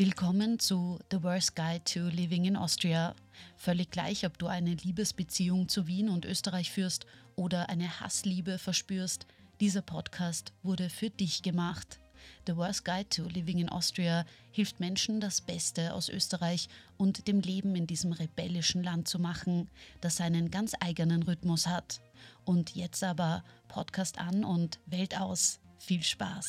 Willkommen zu The Worst Guide to Living in Austria. Völlig gleich, ob du eine Liebesbeziehung zu Wien und Österreich führst oder eine Hassliebe verspürst, dieser Podcast wurde für dich gemacht. The Worst Guide to Living in Austria hilft Menschen, das Beste aus Österreich und dem Leben in diesem rebellischen Land zu machen, das seinen ganz eigenen Rhythmus hat. Und jetzt aber Podcast an und Welt aus. Viel Spaß!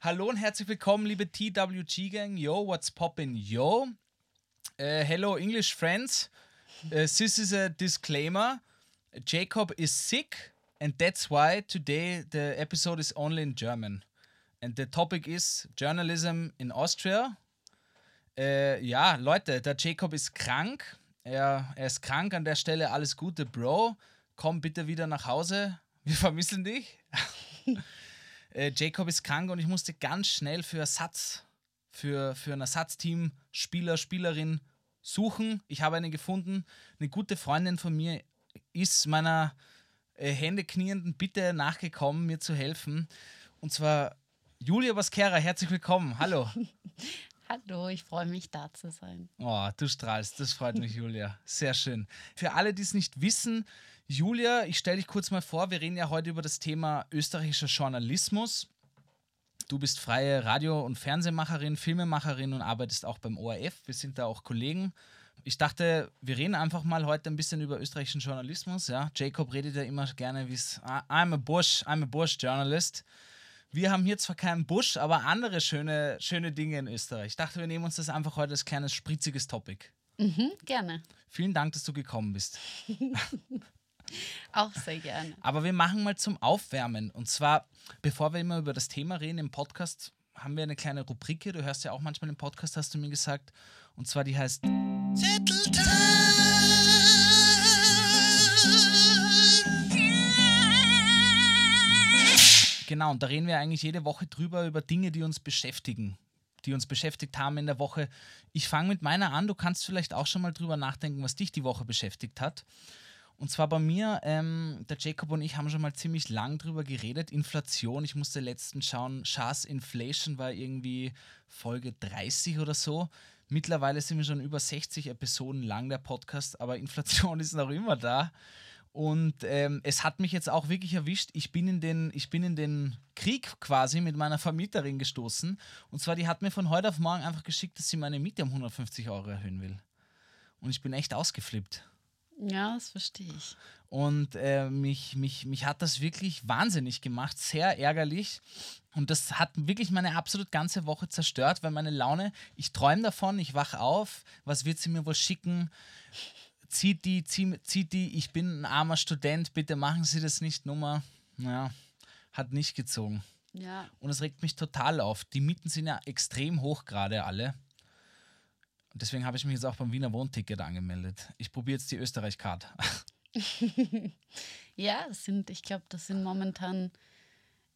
Hallo und herzlich willkommen, liebe TWG Gang. Yo, what's poppin'? Yo. Uh, hello, English friends. Uh, this is a disclaimer. Jacob is sick, and that's why today the episode is only in German. And the topic is journalism in Austria. Äh, ja, Leute, der Jacob ist krank. Er, er ist krank an der Stelle. Alles Gute, Bro. Komm bitte wieder nach Hause. Wir vermissen dich. Äh, Jacob ist krank und ich musste ganz schnell für Ersatz, für, für ein Ersatzteam, Spieler, Spielerin suchen. Ich habe eine gefunden. Eine gute Freundin von mir ist meiner äh, Hände knienden Bitte nachgekommen, mir zu helfen. Und zwar Julia Baskera, herzlich willkommen. Hallo. Hallo, ich freue mich, da zu sein. Oh, du strahlst, das freut mich, Julia. Sehr schön. Für alle, die es nicht wissen, Julia, ich stelle dich kurz mal vor, wir reden ja heute über das Thema österreichischer Journalismus. Du bist freie Radio- und Fernsehmacherin, Filmemacherin und arbeitest auch beim ORF. Wir sind da auch Kollegen. Ich dachte, wir reden einfach mal heute ein bisschen über österreichischen Journalismus. Ja? Jacob redet ja immer gerne, wie es I'm a Bush, I'm a Bush Journalist. Wir haben hier zwar keinen Busch, aber andere schöne, schöne Dinge in Österreich. Ich dachte, wir nehmen uns das einfach heute als kleines spritziges Topic. Mhm, gerne. Vielen Dank, dass du gekommen bist. Auch sehr gerne. Aber wir machen mal zum Aufwärmen. Und zwar, bevor wir immer über das Thema reden im Podcast, haben wir eine kleine Rubrik hier. Du hörst ja auch manchmal im Podcast, hast du mir gesagt. Und zwar die heißt Genau, und da reden wir eigentlich jede Woche drüber über Dinge, die uns beschäftigen, die uns beschäftigt haben in der Woche. Ich fange mit meiner an. Du kannst vielleicht auch schon mal drüber nachdenken, was dich die Woche beschäftigt hat. Und zwar bei mir, ähm, der Jacob und ich haben schon mal ziemlich lang drüber geredet. Inflation, ich musste letztens schauen, Chas Inflation war irgendwie Folge 30 oder so. Mittlerweile sind wir schon über 60 Episoden lang der Podcast, aber Inflation ist noch immer da. Und ähm, es hat mich jetzt auch wirklich erwischt. Ich bin, in den, ich bin in den Krieg quasi mit meiner Vermieterin gestoßen. Und zwar, die hat mir von heute auf morgen einfach geschickt, dass sie meine Miete um 150 Euro erhöhen will. Und ich bin echt ausgeflippt. Ja, das verstehe ich. Und äh, mich, mich, mich hat das wirklich wahnsinnig gemacht, sehr ärgerlich. Und das hat wirklich meine absolut ganze Woche zerstört, weil meine Laune, ich träume davon, ich wach auf, was wird sie mir wohl schicken? Zieht die, zieh, zieht die, ich bin ein armer Student, bitte machen Sie das nicht, Nummer. Naja, hat nicht gezogen. Ja. Und es regt mich total auf. Die Mieten sind ja extrem hoch gerade alle. Deswegen habe ich mich jetzt auch beim Wiener Wohnticket angemeldet. Ich probiere jetzt die Österreich-Card. ja, sind, ich glaube, das sind momentan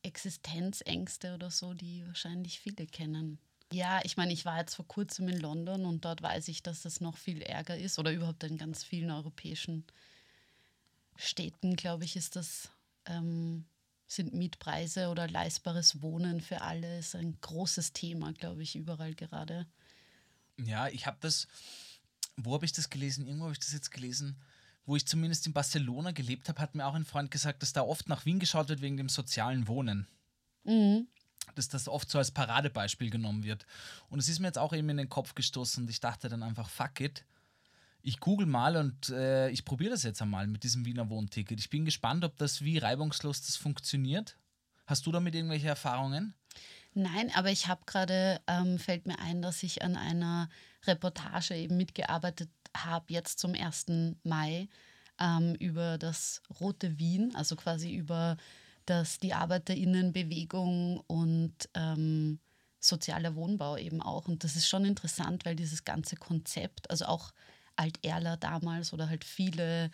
Existenzängste oder so, die wahrscheinlich viele kennen. Ja, ich meine, ich war jetzt vor kurzem in London und dort weiß ich, dass das noch viel ärger ist oder überhaupt in ganz vielen europäischen Städten, glaube ich, ist das, ähm, sind Mietpreise oder leistbares Wohnen für alle ist ein großes Thema, glaube ich, überall gerade. Ja, ich habe das, wo habe ich das gelesen? Irgendwo habe ich das jetzt gelesen, wo ich zumindest in Barcelona gelebt habe, hat mir auch ein Freund gesagt, dass da oft nach Wien geschaut wird wegen dem sozialen Wohnen. dass das oft so als Paradebeispiel genommen wird. Und es ist mir jetzt auch eben in den Kopf gestoßen und ich dachte dann einfach, fuck it. Ich google mal und äh, ich probiere das jetzt einmal mit diesem Wiener Wohnticket. Ich bin gespannt, ob das wie reibungslos das funktioniert. Hast du damit irgendwelche Erfahrungen? Nein, aber ich habe gerade, ähm, fällt mir ein, dass ich an einer Reportage eben mitgearbeitet habe, jetzt zum 1. Mai, ähm, über das Rote Wien, also quasi über das, die ArbeiterInnenbewegung und ähm, sozialer Wohnbau eben auch. Und das ist schon interessant, weil dieses ganze Konzept, also auch Alt-Erler damals oder halt viele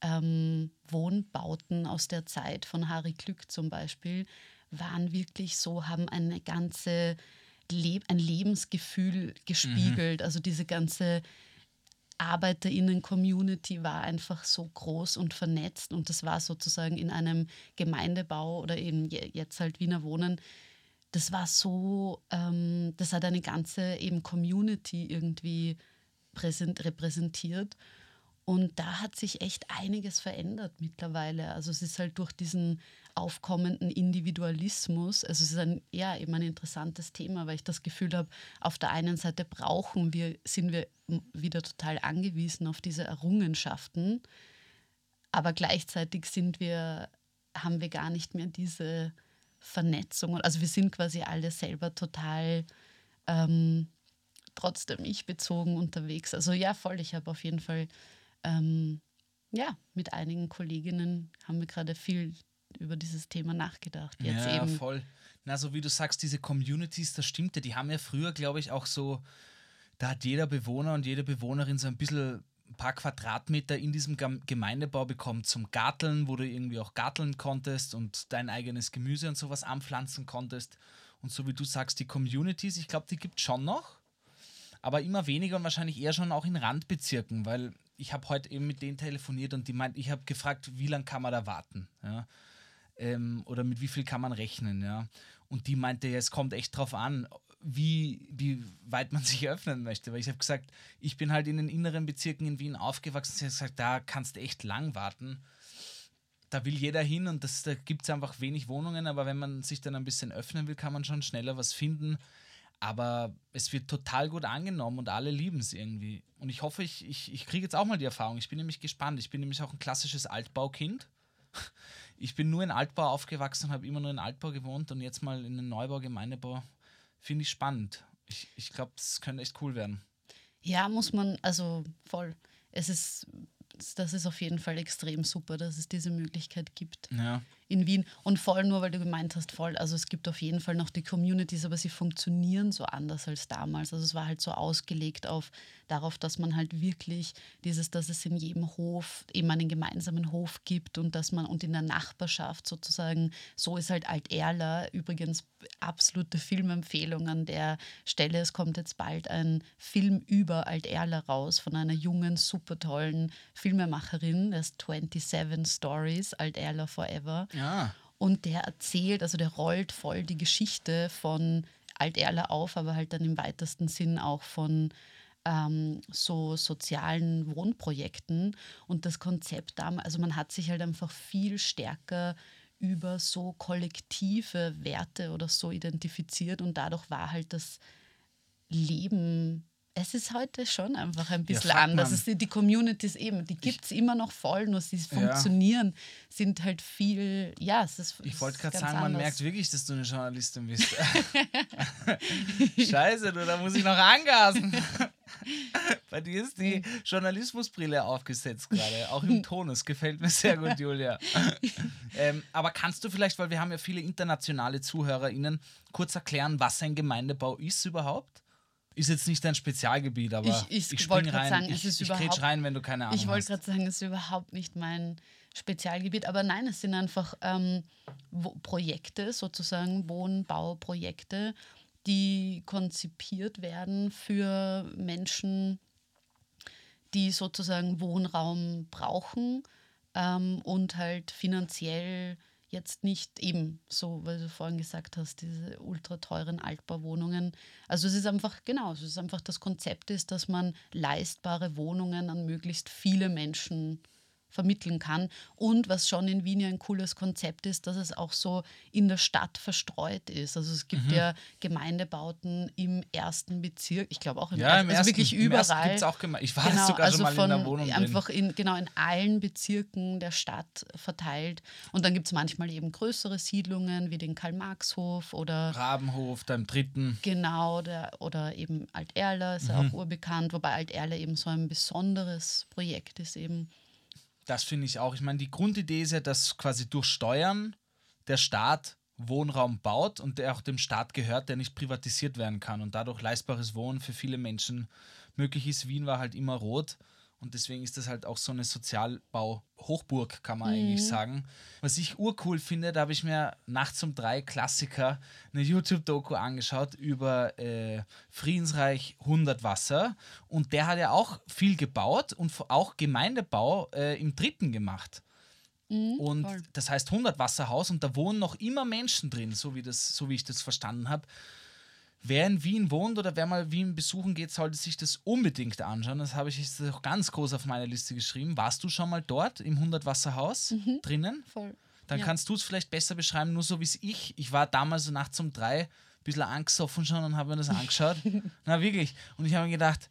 ähm, Wohnbauten aus der Zeit von Harry Glück zum Beispiel, waren wirklich so, haben eine ganze Le ein Lebensgefühl gespiegelt. Also diese ganze ArbeiterInnen-Community war einfach so groß und vernetzt und das war sozusagen in einem Gemeindebau oder eben jetzt halt Wiener Wohnen. Das war so, ähm, das hat eine ganze eben Community irgendwie präsent, repräsentiert. Und da hat sich echt einiges verändert mittlerweile. Also es ist halt durch diesen aufkommenden Individualismus, also es ist ein, ja, eben ein interessantes Thema, weil ich das Gefühl habe, auf der einen Seite brauchen wir, sind wir wieder total angewiesen auf diese Errungenschaften, aber gleichzeitig sind wir, haben wir gar nicht mehr diese Vernetzung. Also wir sind quasi alle selber total ähm, trotzdem ich bezogen unterwegs. Also ja, voll, ich habe auf jeden Fall ähm, ja, mit einigen Kolleginnen haben wir gerade viel über dieses Thema nachgedacht. Jetzt ja, eben. voll. Na, so wie du sagst, diese Communities, das stimmt ja, die haben ja früher, glaube ich, auch so, da hat jeder Bewohner und jede Bewohnerin so ein bisschen ein paar Quadratmeter in diesem Gemeindebau bekommen zum Garteln, wo du irgendwie auch garteln konntest und dein eigenes Gemüse und sowas anpflanzen konntest. Und so wie du sagst, die Communities, ich glaube, die gibt es schon noch, aber immer weniger und wahrscheinlich eher schon auch in Randbezirken, weil ich habe heute eben mit denen telefoniert und die meint, ich habe gefragt, wie lange kann man da warten? Ja? Ähm, oder mit wie viel kann man rechnen? Ja? Und die meinte, es kommt echt drauf an, wie, wie weit man sich öffnen möchte. Weil ich habe gesagt, ich bin halt in den inneren Bezirken in Wien aufgewachsen. Sie hat gesagt, da kannst du echt lang warten. Da will jeder hin und das, da gibt es einfach wenig Wohnungen, aber wenn man sich dann ein bisschen öffnen will, kann man schon schneller was finden. Aber es wird total gut angenommen und alle lieben es irgendwie. Und ich hoffe, ich, ich, ich kriege jetzt auch mal die Erfahrung. Ich bin nämlich gespannt. Ich bin nämlich auch ein klassisches Altbaukind. Ich bin nur in Altbau aufgewachsen, habe immer nur in Altbau gewohnt und jetzt mal in den Neubau, Gemeindebau. Finde ich spannend. Ich, ich glaube, das könnte echt cool werden. Ja, muss man, also voll. Es ist, das ist auf jeden Fall extrem super, dass es diese Möglichkeit gibt. Ja in Wien. Und voll nur, weil du gemeint hast, voll. Also es gibt auf jeden Fall noch die Communities, aber sie funktionieren so anders als damals. Also es war halt so ausgelegt auf darauf, dass man halt wirklich dieses, dass es in jedem Hof eben einen gemeinsamen Hof gibt und dass man und in der Nachbarschaft sozusagen, so ist halt Alt-Erler übrigens absolute Filmempfehlung an der Stelle. Es kommt jetzt bald ein Film über Alt-Erler raus von einer jungen, super tollen Filmemacherin, das 27 Stories, Alt-Erler Forever. Ja. Und der erzählt, also der rollt voll die Geschichte von Alt-Erler auf, aber halt dann im weitesten Sinn auch von ähm, so sozialen Wohnprojekten. Und das Konzept also man hat sich halt einfach viel stärker über so kollektive Werte oder so identifiziert und dadurch war halt das Leben es ist heute schon einfach ein bisschen ja, anders. Es, die Communities eben, die gibt es immer noch voll, nur sie funktionieren, ja. sind halt viel, ja, es ist Ich wollte gerade sagen, anders. man merkt wirklich, dass du eine Journalistin bist. Scheiße, du, da muss ich noch angasen. Bei dir ist die Journalismusbrille aufgesetzt gerade, auch im Tonus. Gefällt mir sehr gut, Julia. ähm, aber kannst du vielleicht, weil wir haben ja viele internationale ZuhörerInnen, kurz erklären, was ein Gemeindebau ist überhaupt? Ist jetzt nicht dein Spezialgebiet, aber ich, ich, ich rein. Sagen, ich, ich überhaupt, rein, wenn du keine Ahnung Ich wollte gerade sagen, es ist überhaupt nicht mein Spezialgebiet, aber nein, es sind einfach ähm, Projekte, sozusagen Wohnbauprojekte, die konzipiert werden für Menschen, die sozusagen Wohnraum brauchen ähm, und halt finanziell jetzt nicht eben so, weil du vorhin gesagt hast, diese ultra teuren Altbauwohnungen. Also es ist einfach, genau, es ist einfach das Konzept ist, dass man leistbare Wohnungen an möglichst viele Menschen vermitteln kann. Und was schon in Wien ja ein cooles Konzept ist, dass es auch so in der Stadt verstreut ist. Also es gibt Mhm. ja Gemeindebauten im ersten Bezirk, ich glaube auch im, Ja, ersten, im also ersten, wirklich im ersten überall. gibt's auch Geme Ich war Genau, sogar also schon mal von in der Wohnung drin. einfach in, genau in allen Bezirken der Stadt verteilt. Und dann gibt es manchmal eben größere Siedlungen wie den Karl-Marx-Hof oder Rabenhof, da im dritten. genau der, oder eben Alt-Erler ist Mhm. ja auch urbekannt, wobei Alt-Erler eben so ein besonderes Projekt ist eben. Das finde ich auch. Ich meine, die Grundidee ist ja, dass quasi durch Steuern der Staat Wohnraum baut und der auch dem Staat gehört, der nicht privatisiert werden kann und dadurch leistbares Wohnen für viele Menschen möglich ist. Wien war halt immer rot und deswegen ist das halt auch so eine Sozialbau-Hochburg, kann man eigentlich sagen. Was ich urcool finde, da habe ich mir nachts um drei Klassiker eine YouTube-Doku angeschaut über äh, Friedensreich 100 Wasser und der hat ja auch viel gebaut und auch Gemeindebau äh, im dritten gemacht. Und voll. das heißt 100 Wasserhaus und da wohnen noch immer Menschen drin, so wie, das, so wie ich das verstanden habe. Wer in Wien wohnt oder wer mal Wien besuchen geht, sollte sich das unbedingt anschauen. Das habe ich jetzt auch ganz groß auf meine Liste geschrieben. Warst du schon mal dort im 100 Wasserhaus drinnen? Voll. Dann Ja. kannst du es vielleicht besser beschreiben, nur so wie es ich. Ich war damals so nachts um drei ein bisschen angesoffen schon und habe mir das angeschaut. Na wirklich. Und ich habe mir gedacht,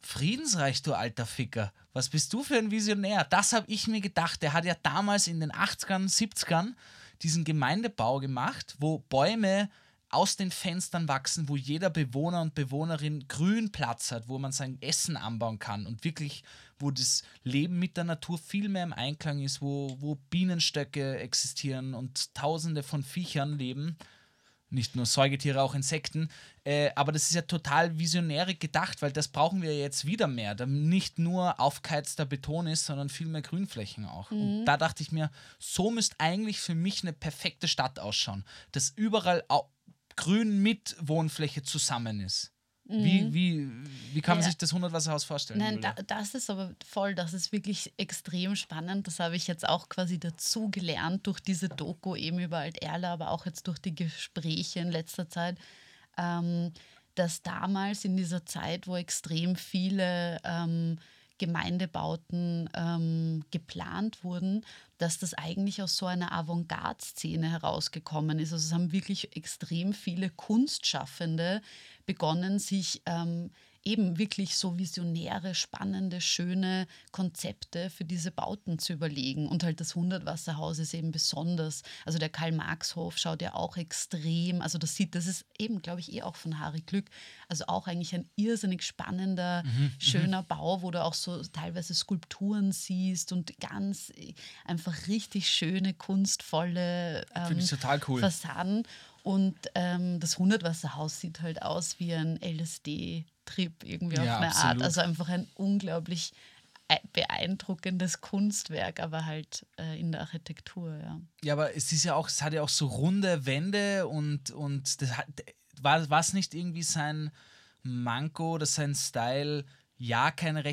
Friedensreich, du alter Ficker. Was bist du für ein Visionär? Das habe ich mir gedacht. Der hat ja damals in den 80ern, 70ern diesen Gemeindebau gemacht, wo Bäume aus den Fenstern wachsen, wo jeder Bewohner und Bewohnerin grün Platz hat, wo man sein Essen anbauen kann und wirklich, wo das Leben mit der Natur viel mehr im Einklang ist, wo, wo Bienenstöcke existieren und tausende von Viechern leben nicht nur Säugetiere, auch Insekten. Äh, aber das ist ja total visionäre gedacht, weil das brauchen wir jetzt wieder mehr, da nicht nur aufgeheizter Beton ist, sondern viel mehr Grünflächen auch. Und da dachte ich mir, so müsste eigentlich für mich eine perfekte Stadt ausschauen, dass überall Grün mit Wohnfläche zusammen ist. Wie, wie, wie kann man Ja. sich das 100 Wasserhaus vorstellen? Nein, da, das ist aber voll, das ist wirklich extrem spannend. Das habe ich jetzt auch quasi dazu gelernt durch diese Doku eben über Alt-Erla, aber auch jetzt durch die Gespräche in letzter Zeit, ähm, dass damals in dieser Zeit, wo extrem viele ähm, Gemeindebauten ähm, geplant wurden, dass das eigentlich aus so einer Avantgarde-Szene herausgekommen ist. Also es haben wirklich extrem viele Kunstschaffende begonnen, sich ähm, eben wirklich so visionäre, spannende, schöne Konzepte für diese Bauten zu überlegen. Und halt das Hundertwasserhaus ist eben besonders. Also der Karl-Marx-Hof schaut ja auch extrem, also das sieht, das ist eben, glaube ich, eh auch von Harry Glück, also auch eigentlich ein irrsinnig spannender, schöner Bau, wo du auch so teilweise Skulpturen siehst und ganz einfach richtig schöne, kunstvolle ähm, cool. Fassaden. Und ähm, das Hundertwasserhaus sieht halt aus wie ein LSD-Trip irgendwie Ja, auf eine Art. absolut. Also einfach ein unglaublich äh, beeindruckendes Kunstwerk, aber halt äh, in der Architektur, ja. Ja, aber es ist ja auch, es hat ja auch so runde Wände und, und das hat, war was nicht irgendwie sein Manko oder sein Style, ja, keine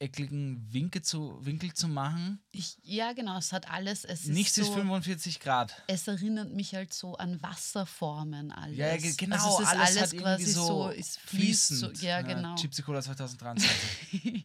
rechteckigen Winkel zu, Winkel zu machen? Ich, ja, genau, es hat alles. Es Nichts ist ist so, 45 Grad. Es erinnert mich halt so an Wasserformen alles. Ja, ja, ge- genau, also es ist alles, alles, hat irgendwie quasi so, so, fließend. so, ja, genau. Gypsy Cola 2023.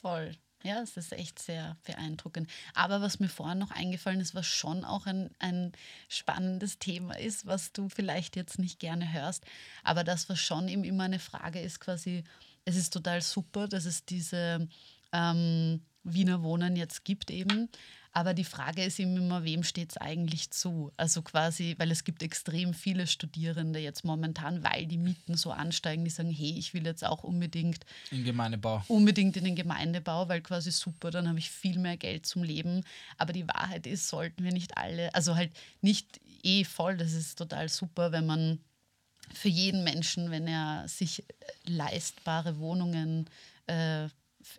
Voll. Ja, es ist echt sehr beeindruckend. Aber was mir vorhin noch eingefallen ist, was schon auch ein, ein spannendes Thema ist, was du vielleicht jetzt nicht gerne hörst, aber das, was schon eben immer eine Frage ist, quasi, es ist total super, dass es diese ähm, Wiener Wohnen jetzt gibt eben. Aber die Frage ist eben immer, wem steht es eigentlich zu? Also quasi, weil es gibt extrem viele Studierende jetzt momentan, weil die Mieten so ansteigen, die sagen, hey, ich will jetzt auch unbedingt In Gemeindebau. unbedingt in den Gemeindebau, weil quasi super, dann habe ich viel mehr Geld zum Leben. Aber die Wahrheit ist, sollten wir nicht alle, also halt nicht eh voll, das ist total super, wenn man für jeden Menschen, wenn er sich leistbare Wohnungen äh,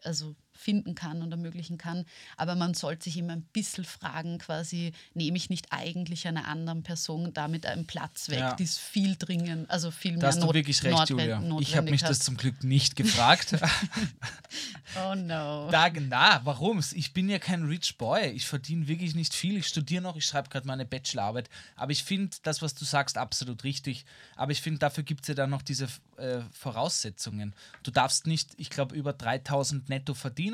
also finden kann und ermöglichen kann. Aber man sollte sich immer ein bisschen fragen, quasi, nehme ich nicht eigentlich einer anderen Person damit einen Platz weg, Ja. die es viel dringend, also viel Da mehr hast du not- wirklich recht, notwen- Julia. Ich habe mich hat. das zum Glück nicht gefragt. Oh no. Da, na, warum? Ich bin ja kein Rich Boy. Ich verdiene wirklich nicht viel. Ich studiere noch, ich schreibe gerade meine Bachelorarbeit. Aber ich finde das, was du sagst, absolut richtig. Aber ich finde, dafür gibt es ja dann noch diese äh, Voraussetzungen. Du darfst nicht, ich glaube, über 3000 netto verdienen.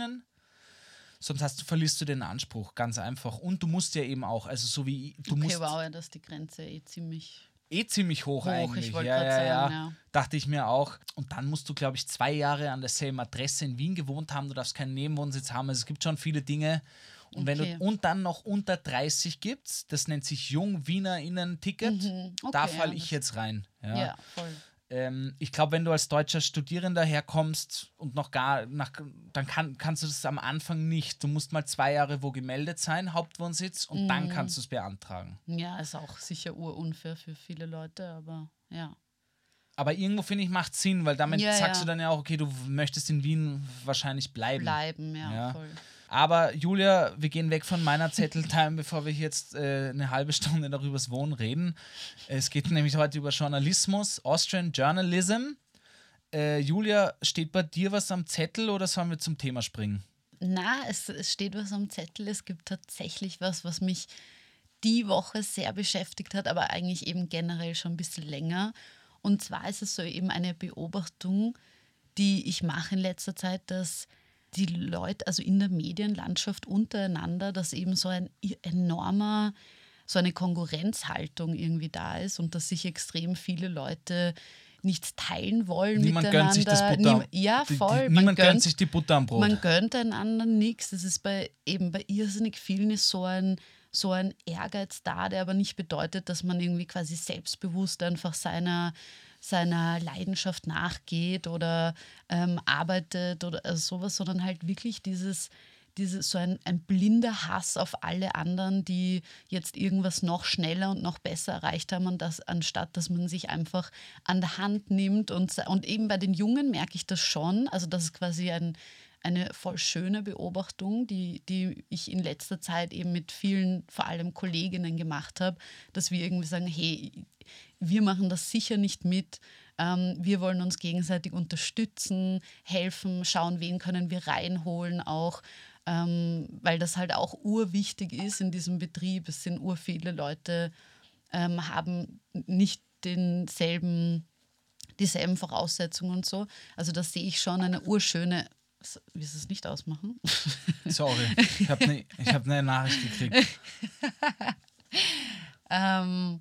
Sonst hast du, verlierst du den Anspruch, ganz einfach. Und du musst ja eben auch, also so wie du Okay, musst wow, ja, dass die Grenze eh ziemlich. eh ziemlich hoch, Hoch, ich eigentlich. wollte ja, ja, sagen, ja. Dachte ich mir auch. Und dann musst du, glaube ich, zwei Jahre an derselben Adresse in Wien gewohnt haben. Du darfst keinen Nebenwohnsitz haben. Also es gibt schon viele Dinge. Und wenn Okay. du und dann noch unter 30 gibt's, das nennt sich Jung WienerInnen Ticket, Mhm, da okay, falle ja, ich jetzt rein. Ja, Ja. voll. Ähm, ich glaube, wenn du als deutscher Studierender herkommst und noch gar nach, dann kann, kannst du das am Anfang nicht. Du musst mal zwei Jahre wo gemeldet sein, Hauptwohnsitz, und Mhm. dann kannst du es beantragen. Ja, ist auch sicher urunfair für viele Leute, aber ja. Aber irgendwo finde ich, macht Sinn, weil damit Ja, sagst ja. du dann ja auch, okay, du möchtest in Wien wahrscheinlich bleiben. Bleiben, ja, Ja. voll. Aber Julia, wir gehen weg von meiner Zetteltime, bevor wir jetzt äh, eine halbe Stunde darüber das Wohnen reden. Es geht nämlich heute über Journalismus, Austrian Journalism. Äh, Julia, steht bei dir was am Zettel oder sollen wir zum Thema springen? Na, es, es steht was am Zettel. Es gibt tatsächlich was, was mich die Woche sehr beschäftigt hat, aber eigentlich eben generell schon ein bisschen länger. Und zwar ist es so eben eine Beobachtung, die ich mache in letzter Zeit, dass die Leute, also in der Medienlandschaft untereinander, dass eben so ein enormer, so eine Konkurrenzhaltung irgendwie da ist und dass sich extrem viele Leute nichts teilen wollen Niemand miteinander. gönnt sich das Butter. Niem- ja, die- die- voll. man niemand gönnt sich die Butter am Brot. man gönnt einander nichts. Das ist bei eben bei irrsinnig vielen ist so ein, so ein Ehrgeiz da, der aber nicht bedeutet, dass man irgendwie quasi selbstbewusst einfach seiner, seiner Leidenschaft nachgeht oder ähm, arbeitet oder also sowas, sondern halt wirklich dieses, dieses so ein, ein blinder Hass auf alle anderen, die jetzt irgendwas noch schneller und noch besser erreicht haben, und das, anstatt dass man sich einfach an der Hand nimmt. Und, und eben bei den Jungen merke ich das schon. Also das ist quasi ein, eine voll schöne Beobachtung, die, die ich in letzter Zeit eben mit vielen, vor allem Kolleginnen gemacht habe, dass wir irgendwie sagen, hey, wir machen das sicher nicht mit. Ähm, wir wollen uns gegenseitig unterstützen, helfen, schauen, wen können wir reinholen auch, ähm, weil das halt auch urwichtig ist in diesem Betrieb. Es sind ur viele Leute, ähm, haben nicht denselben, dieselben Voraussetzungen und so. Also das sehe ich schon eine urschöne, willst du es nicht ausmachen? Sorry, ich habe eine hab ne Nachricht gekriegt. Ähm,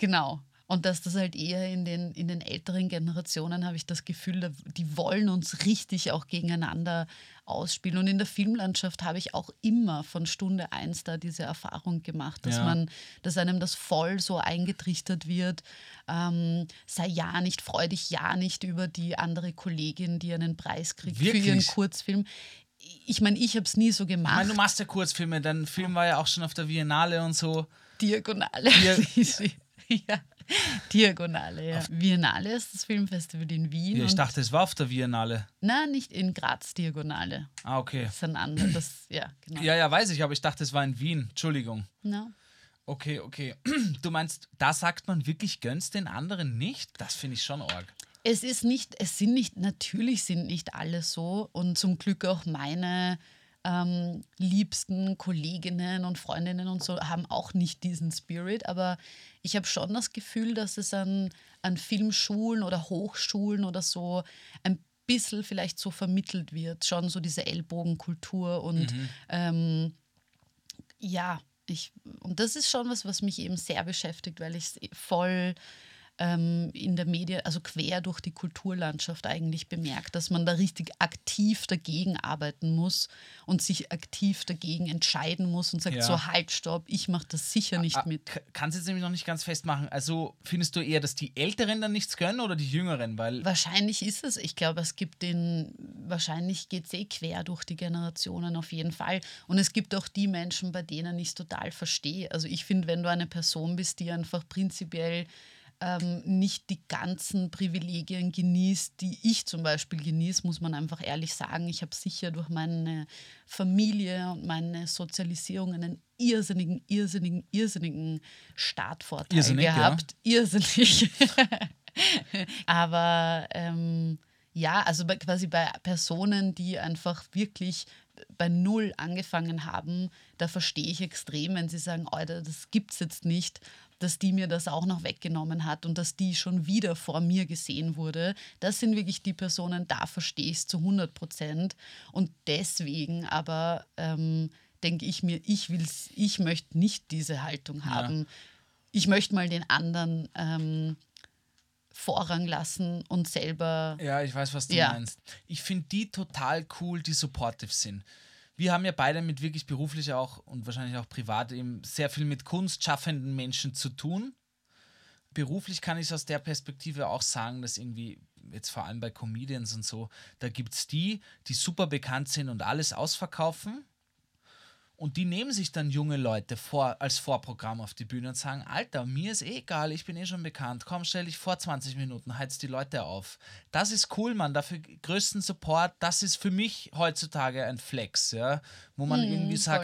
genau. Und dass das halt eher in den, in den älteren Generationen habe ich das Gefühl, die wollen uns richtig auch gegeneinander ausspielen. Und in der Filmlandschaft habe ich auch immer von Stunde eins da diese Erfahrung gemacht, dass Ja. man, dass einem das voll so eingetrichtert wird, ähm, sei ja nicht, freu dich ja nicht über die andere Kollegin, die einen Preis kriegt für ihren Wirklich? Kurzfilm. Ich meine, ich habe es nie so Ich gemacht. meine, du machst ja Kurzfilme, dein Film war ja auch schon auf der Biennale und so. Diagonale. Dia- ja. Diagonale, ja. Biennale ist das Filmfestival in Wien. Ja, ich dachte, es war auf der Biennale. Nein, nicht in Graz Diagonale. Ah, okay. Das ist ein anderes. Das, ja, genau. Ja, ja, weiß ich, aber ich dachte, es war in Wien. Entschuldigung. Na, Okay, okay. Du meinst, da sagt man wirklich, gönnst den anderen nicht? Das finde ich schon arg. Es ist nicht, es sind nicht, natürlich sind nicht alle so und zum Glück auch meine ähm, liebsten Kolleginnen und Freundinnen und so haben auch nicht diesen Spirit, aber ich habe schon das Gefühl, dass es an, an Filmschulen oder Hochschulen oder so ein bisschen vielleicht so vermittelt wird, schon so diese Ellbogenkultur und ähm, ja, ich, und das ist schon was, was mich eben sehr beschäftigt, weil ich es voll ähm, in der Medien, also quer durch die Kulturlandschaft eigentlich bemerkt, dass man da richtig aktiv dagegen arbeiten muss und sich aktiv dagegen entscheiden muss und sagt, Ja. so halt, stopp, ich mache das sicher nicht Ah, mit. Kannst du jetzt nämlich noch nicht ganz festmachen. Also findest du eher, dass die Älteren dann nichts können oder die Jüngeren? Weil Wahrscheinlich ist es. Ich glaube, es gibt den, wahrscheinlich geht es eh quer durch die Generationen auf jeden Fall. Und es gibt auch die Menschen, bei denen ich es total verstehe. Also ich finde, wenn du eine Person bist, die einfach prinzipiell ähm, nicht die ganzen Privilegien genießt, die ich zum Beispiel genieße, muss man einfach ehrlich sagen. Ich habe sicher durch meine Familie und meine Sozialisierung einen irrsinnigen, irrsinnigen, irrsinnigen Startvorteil Irrsinnig, ja. gehabt. Irrsinnig. Aber ähm, ja, also bei, quasi bei Personen, die einfach wirklich bei Null angefangen haben, da verstehe ich extrem, wenn sie sagen, Alter, das gibt es jetzt nicht. Dass die mir das auch noch weggenommen hat und dass die schon wieder vor mir gesehen wurde. Das sind wirklich die Personen, da verstehe ich es zu 100 Prozent. Und deswegen aber ähm, denke ich mir, ich will's, ich möchte nicht diese Haltung haben. Ich möchte mal den anderen ähm, Vorrang lassen und selber. Ja, ich weiß, was du Ja. meinst. Ich finde die total cool, die supportive sind. Wir haben ja beide mit wirklich beruflich auch und wahrscheinlich auch privat eben sehr viel mit kunstschaffenden Menschen zu tun. Beruflich kann ich es aus der Perspektive auch sagen, dass irgendwie, jetzt vor allem bei Comedians und so, da gibt es die, die super bekannt sind und alles ausverkaufen. Und die nehmen sich dann junge Leute vor, als Vorprogramm auf die Bühne und sagen, Alter, mir ist eh egal, ich bin eh schon bekannt. Komm, stell dich vor 20 Minuten, heiz die Leute auf. Das ist cool, Mann. Dafür größten Support. Das ist für mich heutzutage ein Flex, ja. Wo man irgendwie voll.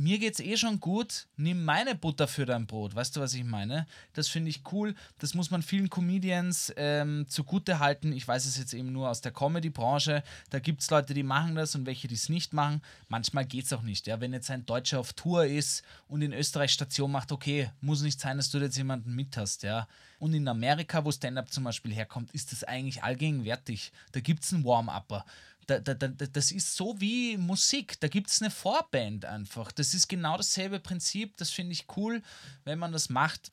Mir geht's eh schon gut, nimm meine Butter für dein Brot. Weißt du, was ich meine? Das finde ich cool. Das muss man vielen Comedians ähm, zugute halten. Ich weiß es jetzt eben nur aus der Comedy-Branche. Da gibt es Leute, die machen das und welche, die es nicht machen. Manchmal geht es auch nicht. Ja? Wenn jetzt ein Deutscher auf Tour ist und in Österreich Station macht, okay, muss nicht sein, dass du jetzt jemanden mit hast. Ja? Und in Amerika, wo Stand-Up zum Beispiel herkommt, ist das eigentlich allgegenwärtig. Da gibt es einen Warm-Upper da, da, da, das ist so wie Musik. Da gibt es eine Vorband einfach. Das ist genau dasselbe Prinzip. Das finde ich cool, wenn man das macht.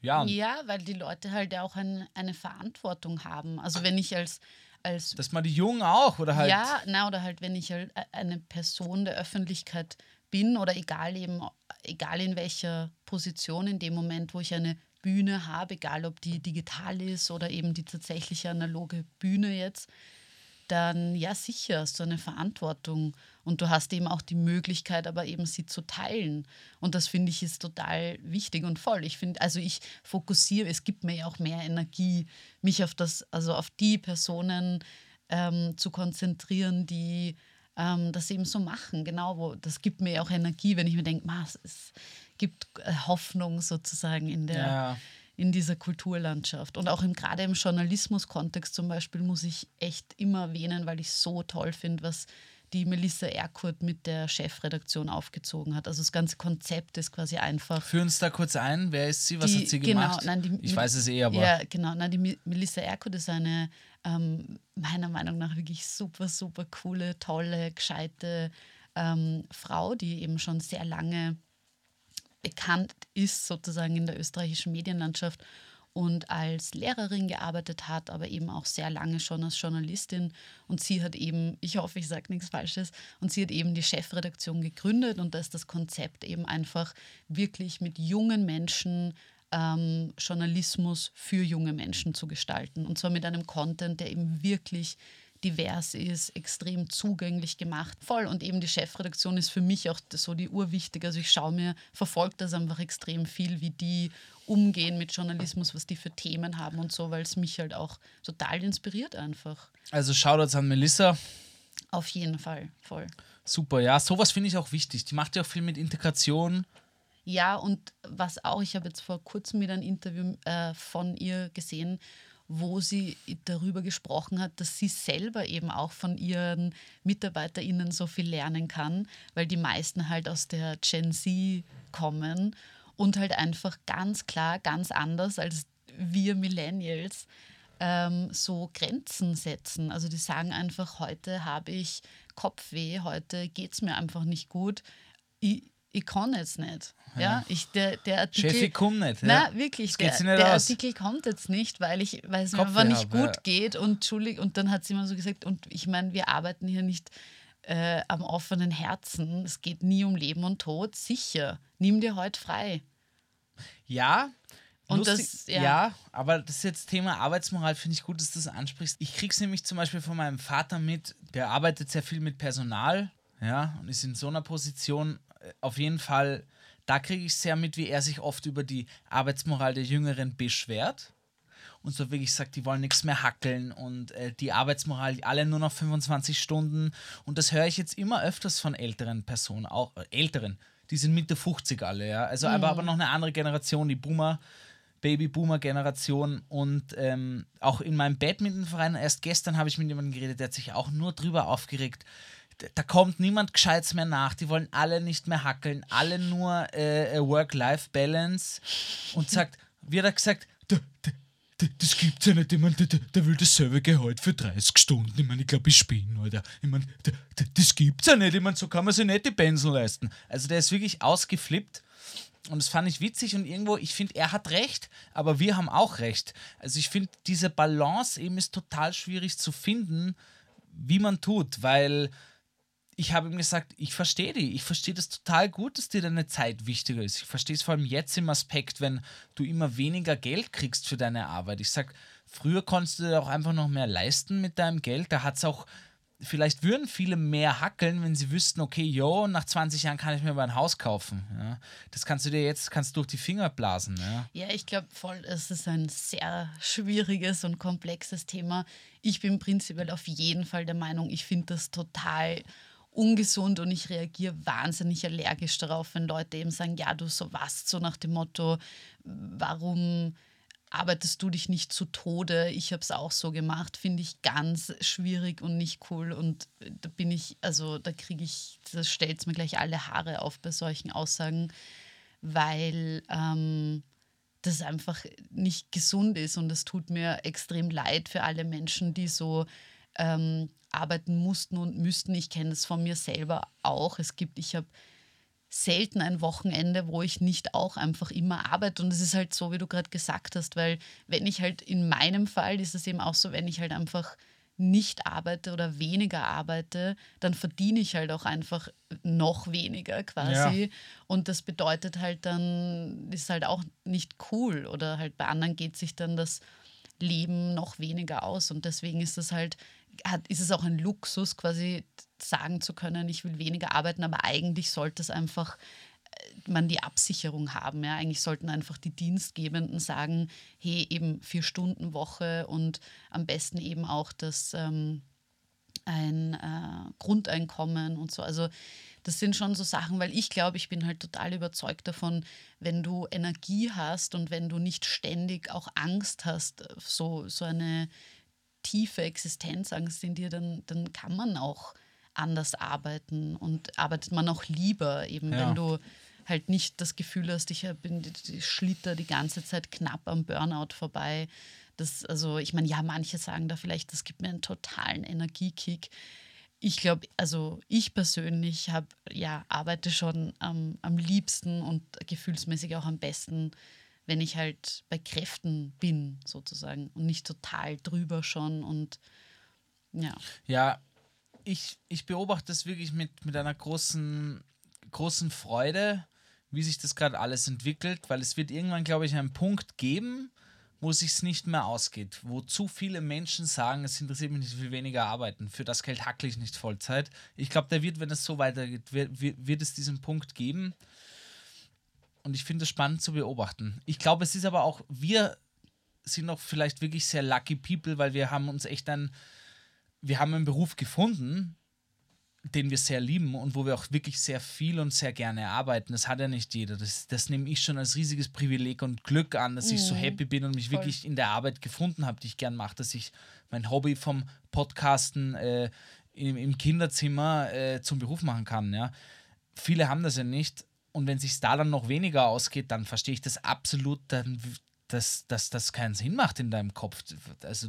Ja, Ja, weil die Leute halt auch ein, eine Verantwortung haben. Also wenn ich als, als dass man die Jungen auch oder halt. Ja, na, oder halt, wenn ich halt eine Person der Öffentlichkeit bin oder egal eben, egal in welcher Position in dem Moment, wo ich eine Bühne habe, egal ob die digital ist oder eben die tatsächliche analoge Bühne jetzt, dann ja sicher hast du eine Verantwortung und du hast eben auch die Möglichkeit, aber eben sie zu teilen. Und das finde ich ist total wichtig und voll. Ich finde, also ich fokussiere, es gibt mir ja auch mehr Energie, mich auf das, also auf die Personen ähm, zu konzentrieren, die ähm, das eben so machen. Genau, wo das gibt mir ja auch Energie, wenn ich mir denke, es gibt äh, Hoffnung sozusagen in der Ja. In dieser Kulturlandschaft. Und auch im, gerade im Journalismus-Kontext zum Beispiel muss ich echt immer erwähnen, weil ich so toll finde, was die Melissa Erkurt mit der Chefredaktion aufgezogen hat. Also das ganze Konzept ist quasi einfach. Führ uns da kurz ein. Wer ist sie? Was Die- hat sie genau, gemacht? nein, die- ich weiß es eh, aber. Ja, genau. Nein, die Melissa Erkurt ist eine ähm, meiner Meinung nach wirklich super, super coole, tolle, gescheite ähm, Frau, die eben schon sehr lange bekannt ist, sozusagen in der österreichischen Medienlandschaft und als Lehrerin gearbeitet hat, aber eben auch sehr lange schon als Journalistin. Und sie hat eben, ich hoffe, ich sage nichts Falsches, und sie hat eben die Chefredaktion gegründet und da ist das Konzept eben einfach wirklich mit jungen Menschen ähm, Journalismus für junge Menschen zu gestalten. Und zwar mit einem Content, der eben wirklich divers ist, extrem zugänglich gemacht. Voll. Und eben die Chefredaktion ist für mich auch so die urwichtig. Also ich schaue mir, verfolge das einfach extrem viel, wie die umgehen mit Journalismus, was die für Themen haben und so, weil es mich halt auch total inspiriert einfach. Also Shoutouts an Melissa. Auf jeden Fall, voll. Super, ja. Sowas finde ich auch wichtig. Die macht ja auch viel mit Integration. Ja, und was auch, ich habe jetzt vor kurzem wieder ein Interview äh, von ihr gesehen, wo sie darüber gesprochen hat, dass sie selber eben auch von ihren MitarbeiterInnen so viel lernen kann, weil die meisten halt aus der Gen Z kommen und halt einfach ganz klar, ganz anders als wir Millennials ähm, so Grenzen setzen. Also die sagen einfach, heute habe ich Kopfweh, heute geht es mir einfach nicht gut. Ich, ich kann jetzt nicht. Ja, ich, der, der Artikel, Chefi, komm nicht. na, ja. wirklich. Das Der, nicht der. Artikel kommt jetzt nicht, weil, ich, weil es mir einfach nicht gut ja. geht. Und Entschuldig, und dann hat sie immer so gesagt, und ich meine, wir arbeiten hier nicht äh, am offenen Herzen. Es geht nie um Leben und Tod. Sicher, nimm dir heute frei. Ja. Und lustig, das- ja. ja. aber das ist jetzt Thema Arbeitsmoral, finde ich gut, dass du das ansprichst. Ich krieg's nämlich zum Beispiel von meinem Vater mit, der arbeitet sehr viel mit Personal, ja, und ist in so einer Position auf jeden Fall, da kriege ich sehr mit, wie er sich oft über die Arbeitsmoral der Jüngeren beschwert. Und so wirklich sagt, die wollen nichts mehr hackeln und äh, die Arbeitsmoral, alle nur noch 25 Stunden. Und das höre ich jetzt immer öfters von älteren Personen, auch äh, älteren, die sind Mitte 50 alle, ja. Also aber, aber noch eine andere Generation, die Boomer, Baby-Boomer-Generation. Und ähm, auch in meinem Badmintonverein, erst gestern habe ich mit jemandem geredet, der hat sich auch nur drüber aufgeregt, da kommt niemand Gescheites mehr nach. Die wollen alle nicht mehr hackeln, alle nur äh, Work-Life-Balance. Und sagt, wie hat er gesagt, da, da, da, das gibt's ja nicht. Ich meine, der will dasselbe Gehalt für 30 Stunden. Ich meine, ich glaube, ich spinne, Alter. Ich meine, da, da, das gibt's ja nicht. Ich meine, so kann man sich nicht die Pensen leisten. Also der ist wirklich ausgeflippt. Und das fand ich witzig und irgendwo, ich finde, er hat recht, aber wir haben auch recht. Also ich finde, diese Balance eben ist total schwierig zu finden, wie man tut, weil ich habe ihm gesagt, ich verstehe dich, ich verstehe das total gut, dass dir deine Zeit wichtiger ist. Ich verstehe es vor allem jetzt im Aspekt, wenn du immer weniger Geld kriegst für deine Arbeit. Ich sage, früher konntest du dir auch einfach noch mehr leisten mit deinem Geld. Da hat es auch, vielleicht würden viele mehr hackeln, wenn sie wüssten, okay, yo, nach 20 Jahren kann ich mir mal ein Haus kaufen. Ja. Das kannst du dir jetzt, kannst durch die Finger blasen. Ja, ja ich glaube voll, es ist ein sehr schwieriges und komplexes Thema. Ich bin prinzipiell auf jeden Fall der Meinung, ich finde das total ungesund und ich reagiere wahnsinnig allergisch darauf, wenn Leute eben sagen, ja, du so was, so nach dem Motto, warum arbeitest du dich nicht zu Tode? Ich habe es auch so gemacht, finde ich ganz schwierig und nicht cool und da bin ich, also da kriege ich, das stellt mir gleich alle Haare auf bei solchen Aussagen, weil ähm, das einfach nicht gesund ist und es tut mir extrem leid für alle Menschen, die so ähm, arbeiten mussten und müssten. Ich kenne das von mir selber auch. Es gibt, ich habe selten ein Wochenende, wo ich nicht auch einfach immer arbeite. Und es ist halt so, wie du gerade gesagt hast, weil wenn ich halt in meinem Fall ist es eben auch so, wenn ich halt einfach nicht arbeite oder weniger arbeite, dann verdiene ich halt auch einfach noch weniger quasi. Ja. Und das bedeutet halt dann, ist halt auch nicht cool. Oder halt bei anderen geht sich dann das Leben noch weniger aus. Und deswegen ist es halt hat, ist es auch ein Luxus, quasi sagen zu können, ich will weniger arbeiten, aber eigentlich sollte es einfach äh, man die Absicherung haben. Ja? Eigentlich sollten einfach die Dienstgebenden sagen, hey, eben vier Stunden Woche und am besten eben auch das ähm, ein äh, Grundeinkommen und so. Also das sind schon so Sachen, weil ich glaube, ich bin halt total überzeugt davon, wenn du Energie hast und wenn du nicht ständig auch Angst hast, so, so eine tiefe Existenzangst in dir, dann, dann kann man auch anders arbeiten und arbeitet man auch lieber, eben ja. wenn du halt nicht das Gefühl hast, ich bin die schlitter die ganze Zeit knapp am Burnout vorbei. Das, also, ich meine, ja, manche sagen da vielleicht, das gibt mir einen totalen Energiekick. Ich glaube, also ich persönlich habe, ja, arbeite schon am, am liebsten und gefühlsmäßig auch am besten wenn ich halt bei Kräften bin, sozusagen, und nicht total drüber schon und ja. Ja, ich, ich beobachte das wirklich mit, mit einer großen, großen Freude, wie sich das gerade alles entwickelt, weil es wird irgendwann, glaube ich, einen Punkt geben, wo es sich nicht mehr ausgeht, wo zu viele Menschen sagen, es interessiert mich nicht, viel weniger arbeiten, für das Geld hackle ich nicht Vollzeit. Ich glaube, da wird, wenn es so weitergeht, wird, wird es diesen Punkt geben, und ich finde es spannend zu beobachten. Ich glaube, es ist aber auch, wir sind auch vielleicht wirklich sehr lucky people, weil wir haben uns echt einen, wir haben einen Beruf gefunden, den wir sehr lieben und wo wir auch wirklich sehr viel und sehr gerne arbeiten. Das hat ja nicht jeder. Das, das nehme ich schon als riesiges Privileg und Glück an, dass mhm. ich so mhm. happy bin und mich Voll. wirklich in der Arbeit gefunden habe, die ich gern mache, dass ich mein Hobby vom Podcasten äh, im, im, Kinderzimmer äh, zum Beruf machen kann. Ja. Viele haben das ja nicht und wenn sich da dann noch weniger ausgeht, dann verstehe ich das absolut, dann, dass, dass das keinen Sinn macht in deinem Kopf. Also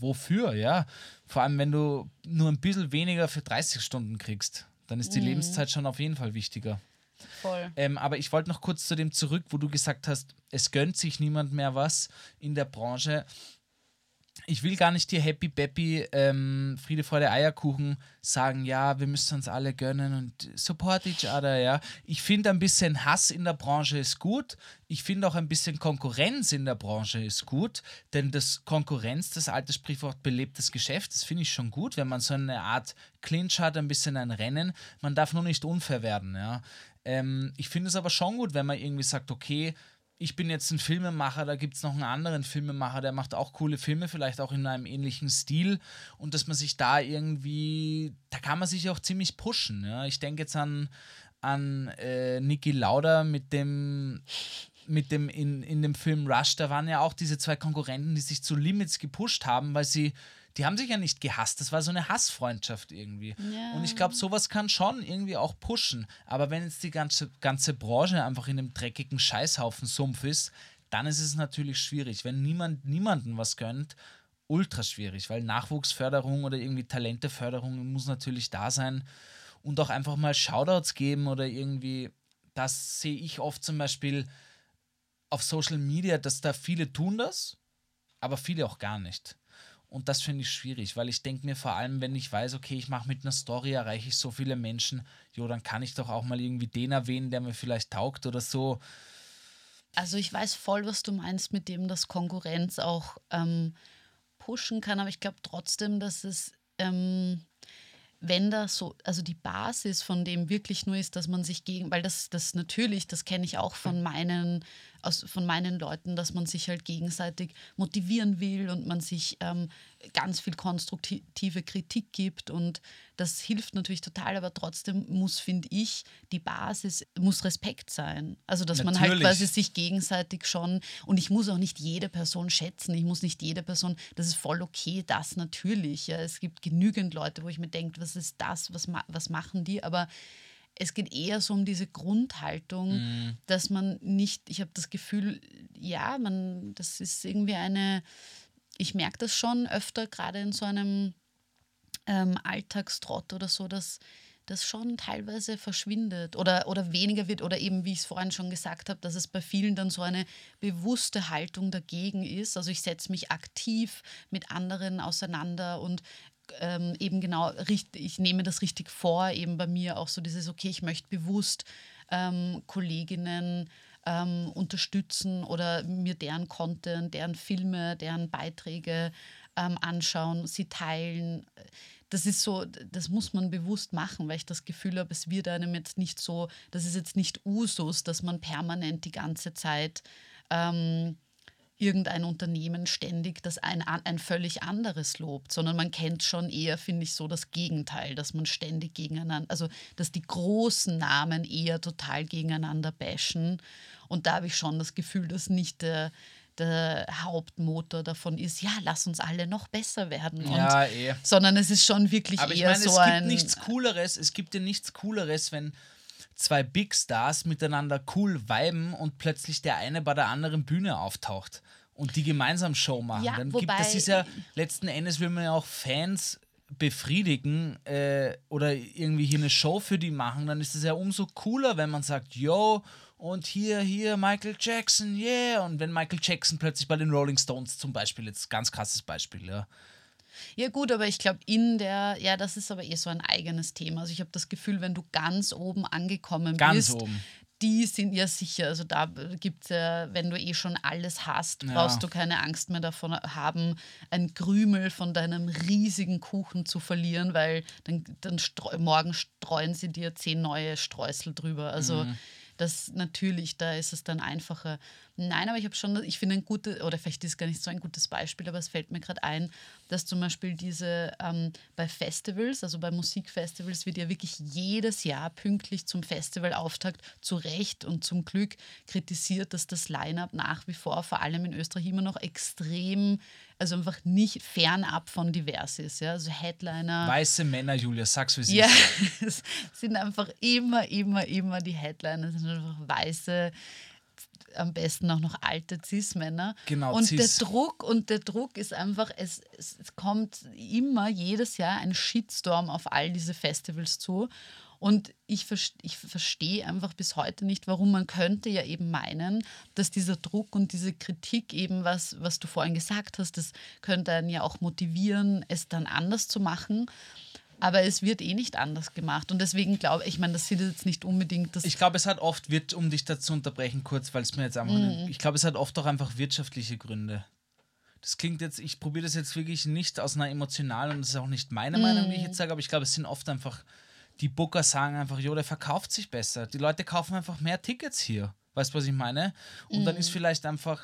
wofür, ja? Vor allem, wenn du nur ein bisschen weniger für 30 Stunden kriegst, dann ist die mhm. Lebenszeit schon auf jeden Fall wichtiger. Voll. Ähm, aber ich wollte noch kurz zu dem zurück, wo du gesagt hast, es gönnt sich niemand mehr was in der Branche ich will gar nicht dir Happy Beppy, ähm, Friede, Freude, Eierkuchen sagen, ja, wir müssen uns alle gönnen und support each other, ja. Ich finde ein bisschen Hass in der Branche ist gut. Ich finde auch ein bisschen Konkurrenz in der Branche ist gut, denn das Konkurrenz, das alte Sprichwort belebt das Geschäft, das finde ich schon gut, wenn man so eine Art Clinch hat, ein bisschen ein Rennen. Man darf nur nicht unfair werden, ja. Ähm, ich finde es aber schon gut, wenn man irgendwie sagt, okay, ich bin jetzt ein Filmemacher, da gibt es noch einen anderen Filmemacher, der macht auch coole Filme, vielleicht auch in einem ähnlichen Stil. Und dass man sich da irgendwie, da kann man sich auch ziemlich pushen. Ja? Ich denke jetzt an, an äh, Niki Lauda mit dem, mit dem in, in dem Film Rush, da waren ja auch diese zwei Konkurrenten, die sich zu Limits gepusht haben, weil sie die haben sich ja nicht gehasst. Das war so eine Hassfreundschaft irgendwie. Ja. Und ich glaube, sowas kann schon irgendwie auch pushen. Aber wenn jetzt die ganze, ganze Branche einfach in einem dreckigen Scheißhaufen Sumpf ist, dann ist es natürlich schwierig. Wenn niemand niemanden was gönnt, ultra schwierig, weil Nachwuchsförderung oder irgendwie Talenteförderung muss natürlich da sein und auch einfach mal Shoutouts geben oder irgendwie, das sehe ich oft zum Beispiel auf Social Media, dass da viele tun das, aber viele auch gar nicht. Und das finde ich schwierig, weil ich denke mir vor allem, wenn ich weiß, okay, ich mache mit einer Story, erreiche ich so viele Menschen, jo, dann kann ich doch auch mal irgendwie den erwähnen, der mir vielleicht taugt oder so. Also ich weiß voll, was du meinst mit dem, dass Konkurrenz auch ähm, pushen kann, aber ich glaube trotzdem, dass es, ähm, wenn da so, also die Basis von dem wirklich nur ist, dass man sich gegen, weil das, das natürlich, das kenne ich auch von meinen aus, von meinen Leuten, dass man sich halt gegenseitig motivieren will und man sich ähm, ganz viel konstruktive Kritik gibt und das hilft natürlich total, aber trotzdem muss, finde ich, die Basis muss Respekt sein. Also, dass man halt Natürlich. quasi sich gegenseitig schon und ich muss auch nicht jede Person schätzen, ich muss nicht jede Person, das ist voll okay, das natürlich. Ja. Es gibt genügend Leute, wo ich mir denke, was ist das, was, ma was machen die, aber es geht eher so um diese Grundhaltung, Mhm. dass man nicht, ich habe das Gefühl, ja, man, das ist irgendwie eine, ich merke das schon öfter, gerade in so einem ähm, Alltagstrott oder so, dass das schon teilweise verschwindet oder, oder weniger wird oder eben, wie ich es vorhin schon gesagt habe, dass es bei vielen dann so eine bewusste Haltung dagegen ist. Also ich setze mich aktiv mit anderen auseinander und ähm, eben genau, ich nehme das richtig vor, eben bei mir auch so dieses, okay, ich möchte bewusst ähm, Kolleginnen ähm, unterstützen oder mir deren Content, deren Filme, deren Beiträge ähm, anschauen, sie teilen. Das ist so, das muss man bewusst machen, weil ich das Gefühl habe, es wird einem jetzt nicht so, das ist jetzt nicht Usus, dass man permanent die ganze Zeit ähm, irgendein Unternehmen ständig das ein, ein völlig anderes lobt, sondern man kennt schon eher, finde ich, so das Gegenteil, dass man ständig gegeneinander, also dass die großen Namen eher total gegeneinander bashen. Und da habe ich schon das Gefühl, dass nicht der, der Hauptmotor davon ist, ja, lass uns alle noch besser werden. Und, Ja, eh. Sondern es ist schon wirklich Aber ich eher meine, so es gibt ein. nichts Cooleres, es gibt ja nichts Cooleres, wenn zwei Big Stars miteinander cool viben und plötzlich der eine bei der anderen Bühne auftaucht und die gemeinsam Show machen. Ja, Dann gibt, wobei- das ist ja, letzten Endes will man ja auch Fans befriedigen äh, oder irgendwie hier eine Show für die machen, dann ist es ja umso cooler, wenn man sagt, yo, und hier, hier, Michael Jackson, yeah. Und wenn Michael Jackson plötzlich bei den Rolling Stones zum Beispiel, jetzt ganz krasses Beispiel, ja. Ja gut, aber ich glaube, in der, ja, das ist aber eh so ein eigenes Thema. Also ich habe das Gefühl, wenn du ganz oben angekommen Ganz bist, oben. die sind ja sicher, also da gibt es ja, wenn du eh schon alles hast, Ja. brauchst du keine Angst mehr davon haben, ein Krümel von deinem riesigen Kuchen zu verlieren, weil dann, dann streu, morgen streuen sie dir zehn neue Streusel drüber. Also Mhm. das natürlich, da ist es dann einfacher. Nein, aber ich habe schon, ich finde ein gutes, oder vielleicht ist es gar nicht so ein gutes Beispiel, aber es fällt mir gerade ein, dass zum Beispiel diese ähm, bei Festivals, also bei Musikfestivals, wird ja wirklich jedes Jahr pünktlich zum Festivalauftakt zu Recht und zum Glück kritisiert, dass das Line-up nach wie vor, vor allem in Österreich, immer noch extrem, also einfach nicht fernab von divers ist. Ja? Also Headliner. Weiße Männer, Julia, sag's wie es Ja, es sind einfach immer, immer, immer die Headliner, es sind einfach weiße, am besten auch noch alte Cis-Männer. Genau, und Cis. der Druck, und der Druck ist einfach, es, es, es kommt immer jedes Jahr ein Shitstorm auf all diese Festivals zu. Und ich, ich verstehe einfach bis heute nicht, warum man könnte ja eben meinen, dass dieser Druck und diese Kritik eben, was, was du vorhin gesagt hast, das könnte einen ja auch motivieren, es dann anders zu machen. Aber es wird eh nicht anders gemacht. Und deswegen glaube ich, ich meine, das sind jetzt nicht unbedingt das. Ich glaube, es hat oft, wird, um dich dazu unterbrechen, kurz, weil es mir jetzt einfach. Mhm. Ich glaube, es hat oft auch einfach wirtschaftliche Gründe. Das klingt jetzt, ich probiere das jetzt wirklich nicht aus einer emotionalen und das ist auch nicht meine Meinung, die ich Mhm. jetzt sage, aber ich glaube, es sind oft einfach, die Booker sagen einfach, jo, der verkauft sich besser. Die Leute kaufen einfach mehr Tickets hier. Weißt du, was ich meine? Und dann Mhm. ist vielleicht einfach.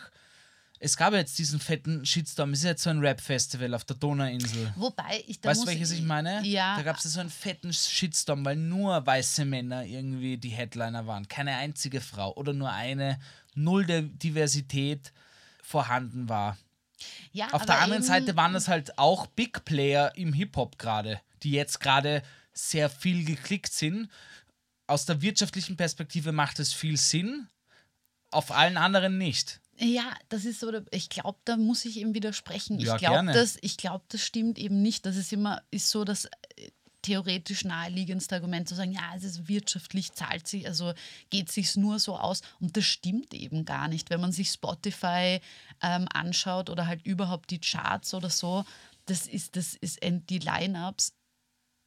Es gab jetzt diesen fetten Shitstorm. Es ist jetzt so ein Rap-Festival auf der Donauinsel. Wobei ich da Weißt du, welches ich meine? Ja. Da gab es so einen fetten Shitstorm, weil nur weiße Männer irgendwie die Headliner waren. Keine einzige Frau oder nur eine. Null der Diversität vorhanden war. Ja, Auf der anderen Seite waren es halt auch Big Player im Hip-Hop gerade, die jetzt gerade sehr viel geklickt sind. Aus der wirtschaftlichen Perspektive macht es viel Sinn, auf allen anderen nicht. Ja, das ist so, ich glaube, da muss ich ihm widersprechen. Ja, ich glaube, das, ich glaub, das stimmt eben nicht. Das ist immer ist so das äh, theoretisch naheliegendste Argument zu sagen, ja, es ist wirtschaftlich, zahlt sich, also geht sich nur so aus. Und das stimmt eben gar nicht. Wenn man sich Spotify ähm, anschaut oder halt überhaupt die Charts oder so, das ist, das ist die Lineups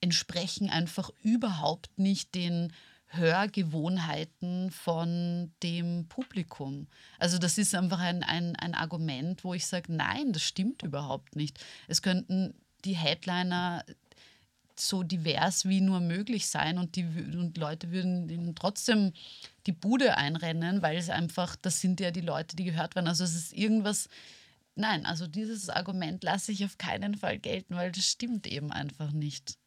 entsprechen einfach überhaupt nicht den Hörgewohnheiten von dem Publikum. Also das ist einfach ein, ein, ein Argument, wo ich sage, nein, das stimmt überhaupt nicht. Es könnten die Headliner so divers wie nur möglich sein und die und Leute würden ihnen trotzdem die Bude einrennen, weil es einfach, das sind ja die Leute, die gehört werden. Also es ist irgendwas, nein, also dieses Argument lasse ich auf keinen Fall gelten, weil das stimmt eben einfach nicht.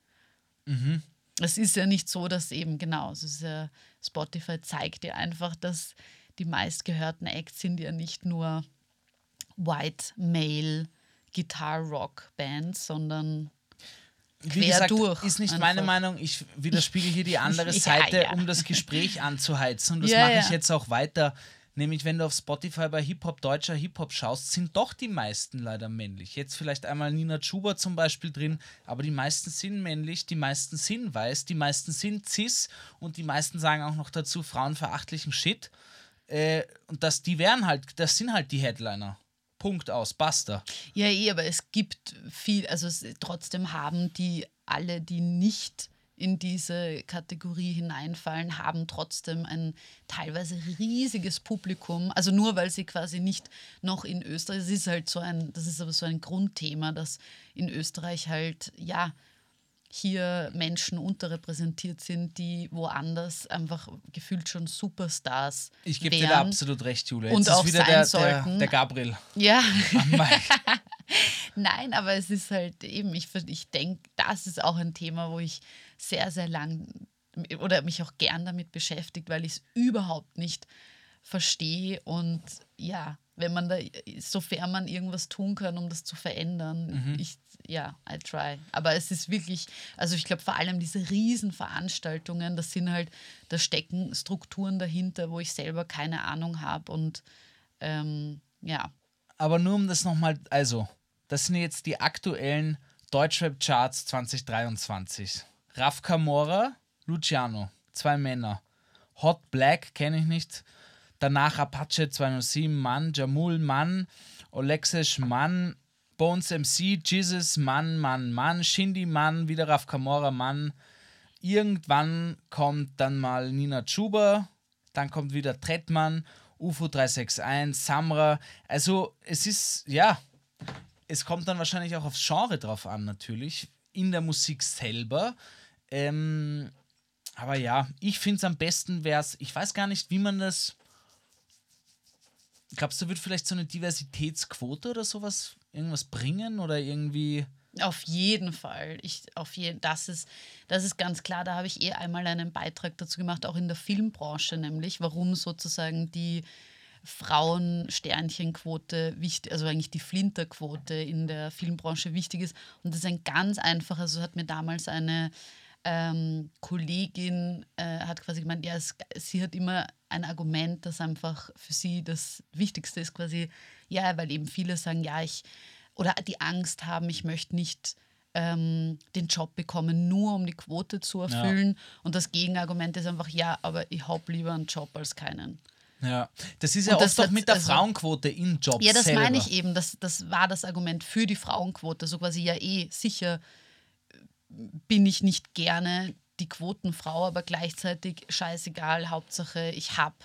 Es ist ja nicht so, dass eben genau, es ist ja, Spotify zeigt dir einfach, dass die meistgehörten Acts sind ja nicht nur White Male Guitar Rock Bands, sondern Wie Quer gesagt, durch ist nicht einfach. meine Meinung. Ich widerspiegel hier die andere Seite, ja. um das Gespräch anzuheizen. Und das mache ich jetzt auch weiter. Nämlich, wenn du auf Spotify bei Hip-Hop, deutscher Hip-Hop schaust, sind doch die meisten leider männlich. Jetzt vielleicht einmal Nina Chuba zum Beispiel drin, aber die meisten sind männlich, die meisten sind weiß, die meisten sind cis und die meisten sagen auch noch dazu frauenverachtlichen Shit. Äh, und das, die wären halt, das sind halt die Headliner. Punkt aus, basta. Ja, eh, aber es gibt viel, also es, trotzdem haben die alle, die nicht in diese Kategorie hineinfallen, haben trotzdem ein teilweise riesiges Publikum. Also nur weil sie quasi nicht noch in Österreich, es ist halt so ein, das ist aber so ein Grundthema, dass in Österreich halt, ja, hier Menschen unterrepräsentiert sind, die woanders einfach gefühlt schon Superstars Ich gebe dir da absolut recht, Julia. Und Jetzt auch ist wieder sein der, der, sollten. der Gabriel. Ja. Nein, aber es ist halt eben, ich, ich denke, das ist auch ein Thema, wo ich sehr, sehr lang oder mich auch gern damit beschäftigt, weil ich es überhaupt nicht verstehe und ja, wenn man da, sofern man irgendwas tun kann, um das zu verändern, ich, ja, I try. Aber es ist wirklich, also ich glaube vor allem diese Riesenveranstaltungen, das sind halt, da stecken Strukturen dahinter, wo ich selber keine Ahnung habe und ähm, ja, Aber nur um das nochmal, also, das sind jetzt die aktuellen Deutschrap-Charts 2023. Raf Camora, Luciano, zwei Männer. Hot Black kenne ich nicht. Danach Apache 207, Mann, Jamul, Mann, Olexesh, Mann, Bones MC, Jesus, Mann, Mann, Mann, Shindy, Mann, wieder Raf Camora, Mann. Irgendwann kommt dann mal Nina Chuba, dann kommt wieder Trettmann, UFO 361, Samra. Also es ist, ja, es kommt dann wahrscheinlich auch aufs Genre drauf an, natürlich, in der Musik selber. Ähm, aber ja, ich finde es am besten wäre es, ich weiß gar nicht, wie man das. Glaubst du, wird vielleicht so eine Diversitätsquote oder sowas irgendwas bringen oder irgendwie. Auf jeden Fall. Ich, auf jeden, das, ist, das ist ganz klar. Da habe ich eh einmal einen Beitrag dazu gemacht, auch in der Filmbranche, nämlich warum sozusagen die Frauensternchenquote wichtig, also eigentlich die Flinterquote in der Filmbranche wichtig ist. Und das ist ein ganz einfacher, also hat mir damals eine ähm, Kollegin äh, hat quasi gemeint, ja, es, sie hat immer ein Argument, das einfach für sie das Wichtigste ist, quasi, ja, weil eben viele sagen, ja, ich, oder die Angst haben, ich möchte nicht ähm, den Job bekommen, nur um die Quote zu erfüllen. Und das Gegenargument ist einfach, ja, aber ich habe lieber einen Job als keinen. Ja, das ist ja Und oft das auch hat- mit der also- Frauenquote in Jobs. Ja, das selber. meine ich eben. Das, das war das Argument für die Frauenquote. So quasi, ja, eh, sicher bin ich nicht gerne die Quotenfrau, aber gleichzeitig scheißegal, Hauptsache ich habe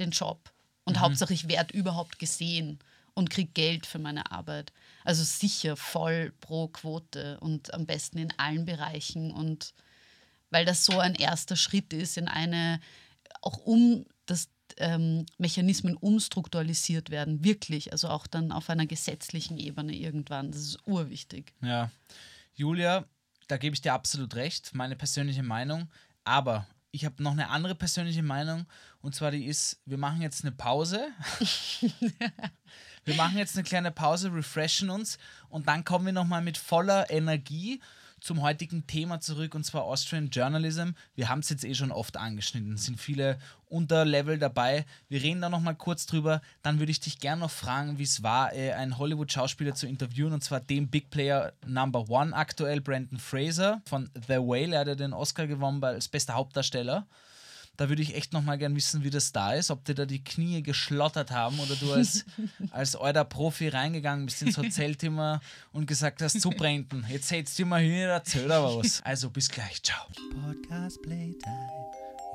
den Job und Hauptsache ich werde überhaupt gesehen und kriege Geld für meine Arbeit. Also sicher voll pro Quote und am besten in allen Bereichen und weil das so ein erster Schritt ist in eine, auch um das ähm, Mechanismen umstrukturalisiert werden, wirklich, also auch dann auf einer gesetzlichen Ebene irgendwann. Das ist urwichtig. Ja. Julia, da gebe ich dir absolut recht, meine persönliche Meinung. Aber ich habe noch eine andere persönliche Meinung. Und zwar die ist, wir machen jetzt eine Pause. Wir machen jetzt eine kleine Pause, refreshen uns. Und dann kommen wir nochmal mit voller Energie zum heutigen Thema zurück und zwar Austrian Journalism. Wir haben es jetzt eh schon oft angeschnitten, es sind viele Unterlevel dabei. Wir reden da nochmal kurz drüber. Dann würde ich dich gerne noch fragen, wie es war, äh, einen Hollywood-Schauspieler zu interviewen und zwar den Big Player Number One aktuell, Brandon Fraser von The Whale. Er hat ja den Oscar gewonnen als bester Hauptdarsteller. Da würde ich echt nochmal gern wissen, wie das da ist, ob dir da die Knie geschlottert haben oder du als, als alter Profi reingegangen bist ins Hotelzimmer und gesagt hast, zu Brandon, jetzt setzt du mal hin und erzähl aber was. Also bis gleich, ciao. Podcast Playtime.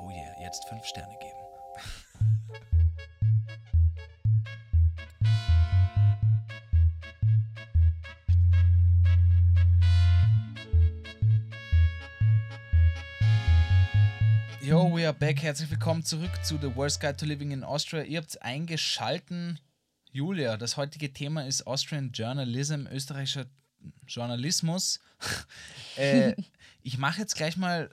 Oh yeah, jetzt fünf Sterne geben. Yo, we are back. Herzlich willkommen zurück zu The Worst Guide to Living in Austria. Ihr habt eingeschalten. Julia, das heutige Thema ist Austrian Journalism, österreichischer Journalismus. äh, ich mache jetzt gleich mal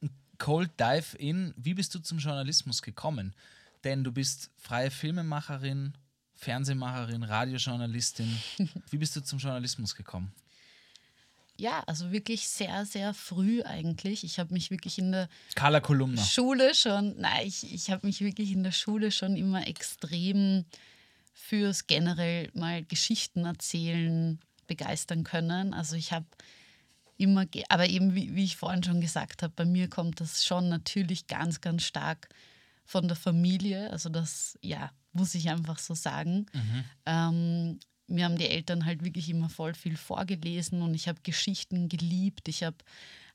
einen Cold Dive in. Wie bist du zum Journalismus gekommen? Denn du bist freie Filmemacherin, Fernsehmacherin, Radiojournalistin. Wie bist du zum Journalismus gekommen? Ja, also wirklich sehr, sehr früh eigentlich. Ich habe mich wirklich in der Carla Kolumna. Schule schon, nein, ich, ich habe mich wirklich in der Schule schon immer extrem fürs generell mal Geschichten erzählen begeistern können. Also ich habe immer, aber eben wie, wie ich vorhin schon gesagt habe, bei mir kommt das schon natürlich ganz, ganz stark von der Familie. Also das, ja, muss ich einfach so sagen. Ähm, mir haben die Eltern halt wirklich immer voll viel vorgelesen und ich habe Geschichten geliebt. Ich habe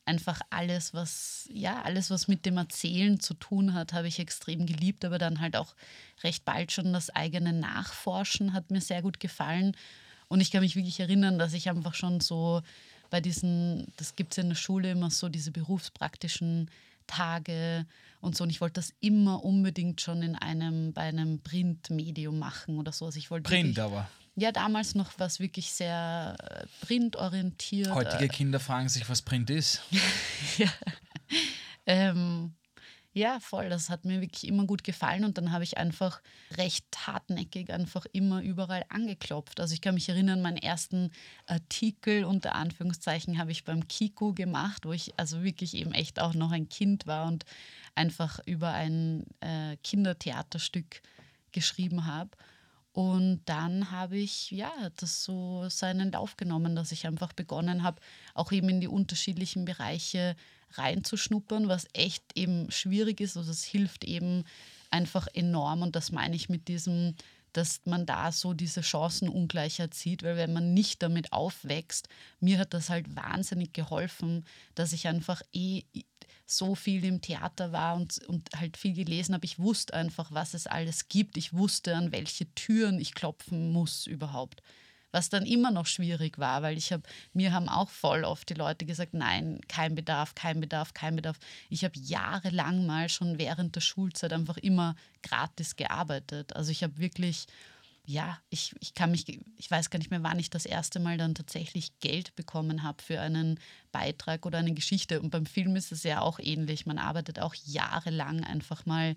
einfach alles, was, ja, alles, was mit dem Erzählen zu tun hat, habe ich extrem geliebt, aber dann halt auch recht bald schon das eigene Nachforschen hat mir sehr gut gefallen. Und ich kann mich wirklich erinnern, dass ich einfach schon so bei diesen, das gibt es in der Schule immer so, diese berufspraktischen Tage und so. Und ich wollte das immer unbedingt schon in einem, bei einem Printmedium machen oder so. Also ich wollte Print aber. Ja, damals noch was wirklich sehr äh, printorientiert. Heutige Kinder fragen sich, was Print ist. Ähm, ja, voll. Das hat mir wirklich immer gut gefallen und dann habe ich einfach recht hartnäckig einfach immer überall angeklopft. Also ich kann mich erinnern, meinen ersten Artikel unter Anführungszeichen habe ich beim Kiko gemacht, wo ich also wirklich eben echt auch noch ein Kind war und einfach über ein äh, Kindertheaterstück geschrieben habe. Und dann habe ich, ja, das so seinen Lauf genommen, dass ich einfach begonnen habe, auch eben in die unterschiedlichen Bereiche reinzuschnuppern, was echt eben schwierig ist. Also es hilft eben einfach enorm und das meine ich mit diesem, dass man da so diese Chancenungleichheit sieht, weil wenn man nicht damit aufwächst, mir hat das halt wahnsinnig geholfen, dass ich einfach eh so viel im Theater war und, und halt viel gelesen habe. Ich wusste einfach, was es alles gibt. Ich wusste, an welche Türen ich klopfen muss überhaupt. Was dann immer noch schwierig war, weil ich habe, mir haben auch voll oft die Leute gesagt, nein, kein Bedarf, kein Bedarf, kein Bedarf. Ich habe jahrelang mal schon während der Schulzeit einfach immer gratis gearbeitet. Also ich habe wirklich, ja, ich, ich kann mich, ich weiß gar nicht mehr, wann ich das erste Mal dann tatsächlich Geld bekommen habe für einen Beitrag oder eine Geschichte. Und beim Film ist es ja auch ähnlich. Man arbeitet auch jahrelang einfach mal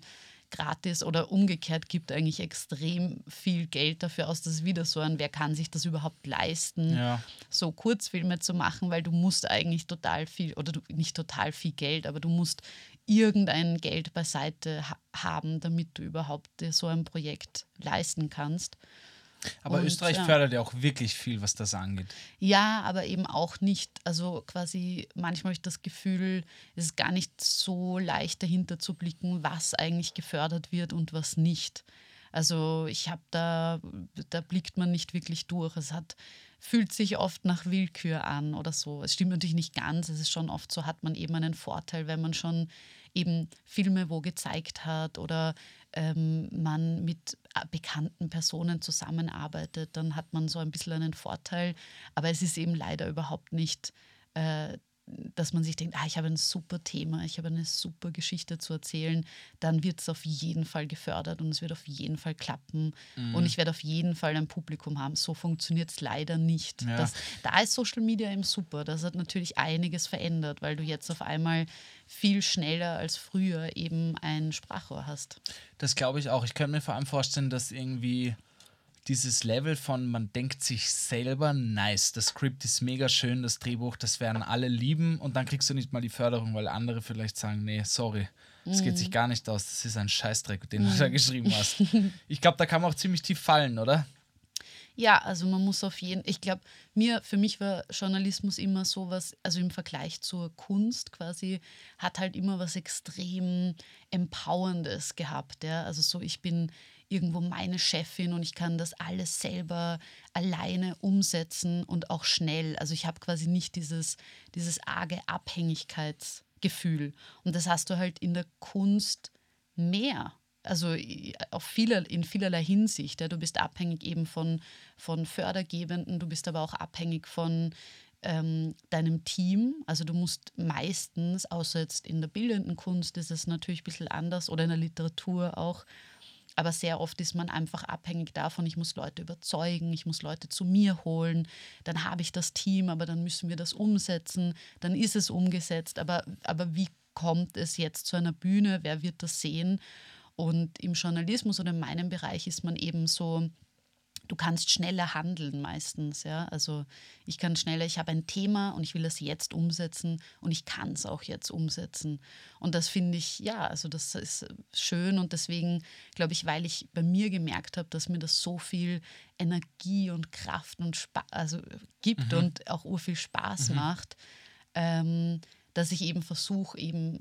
gratis oder umgekehrt gibt eigentlich extrem viel Geld dafür aus. Das ist wieder so ein, wer kann sich das überhaupt leisten, Ja. so Kurzfilme zu machen, weil du musst eigentlich total viel, oder du, nicht total viel Geld, aber du musst irgendein Geld beiseite ha haben, damit du überhaupt dir so ein Projekt leisten kannst. Aber Und, Österreich ja. fördert ja auch wirklich viel, was das angeht. Ja, aber eben auch nicht, also quasi manchmal habe ich das Gefühl, es ist gar nicht so leicht dahinter zu blicken, was eigentlich gefördert wird und was nicht. Also ich habe da, da blickt man nicht wirklich durch. Es hat, fühlt sich oft nach Willkür an oder so. Es stimmt natürlich nicht ganz. Es ist schon oft so, hat man eben einen Vorteil, wenn man schon eben Filme wo gezeigt hat oder ähm, man mit äh, bekannten Personen zusammenarbeitet, dann hat man so ein bisschen einen Vorteil. Aber es ist eben leider überhaupt nicht, äh, dass man sich denkt, ah, ich habe ein super Thema, ich habe eine super Geschichte zu erzählen. Dann wird es auf jeden Fall gefördert und es wird auf jeden Fall klappen. Und ich werde auf jeden Fall ein Publikum haben. So funktioniert es leider nicht. Ja. Das, da ist Social Media eben super. Das hat natürlich einiges verändert, weil du jetzt auf einmal viel schneller als früher eben ein Sprachrohr hast. Das glaube ich auch. Ich könnte mir vor allem vorstellen, dass irgendwie dieses Level von man denkt sich selber, nice, das Skript ist mega schön, das Drehbuch, das werden alle lieben und dann kriegst du nicht mal die Förderung, weil andere vielleicht sagen, nee, sorry, das geht sich gar nicht aus, das ist ein Scheißdreck, den du da geschrieben hast. Ich glaube, da kann man auch ziemlich tief fallen, oder? Ja, also man muss auf jeden, ich glaube, mir, für mich war Journalismus immer sowas, also im Vergleich zur Kunst quasi, hat halt immer was extrem Empowerndes gehabt. Ja? Also so, ich bin irgendwo meine Chefin und ich kann das alles selber alleine umsetzen und auch schnell. Also ich habe quasi nicht dieses, dieses arge Abhängigkeitsgefühl. Und das hast du halt in der Kunst mehr also auf vieler, in vielerlei Hinsicht. Ja. Du bist abhängig eben von, von Fördergebenden, du bist aber auch abhängig von ähm, deinem Team. Also du musst meistens, außer jetzt in der bildenden Kunst ist es natürlich ein bisschen anders oder in der Literatur auch, aber sehr oft ist man einfach abhängig davon, ich muss Leute überzeugen, ich muss Leute zu mir holen, dann habe ich das Team, aber dann müssen wir das umsetzen, dann ist es umgesetzt, aber, aber wie kommt es jetzt zu einer Bühne, wer wird das sehen? Und im Journalismus oder in meinem Bereich ist man eben so, du kannst schneller handeln meistens. Ja? Also ich kann schneller, ich habe ein Thema und ich will das jetzt umsetzen und ich kann es auch jetzt umsetzen. Und das finde ich, ja, also das ist schön und deswegen glaube ich, weil ich bei mir gemerkt habe, dass mir das so viel Energie und Kraft und Spa also gibt mhm. und auch urviel Spaß mhm. macht. Ähm, dass ich eben versuche, eben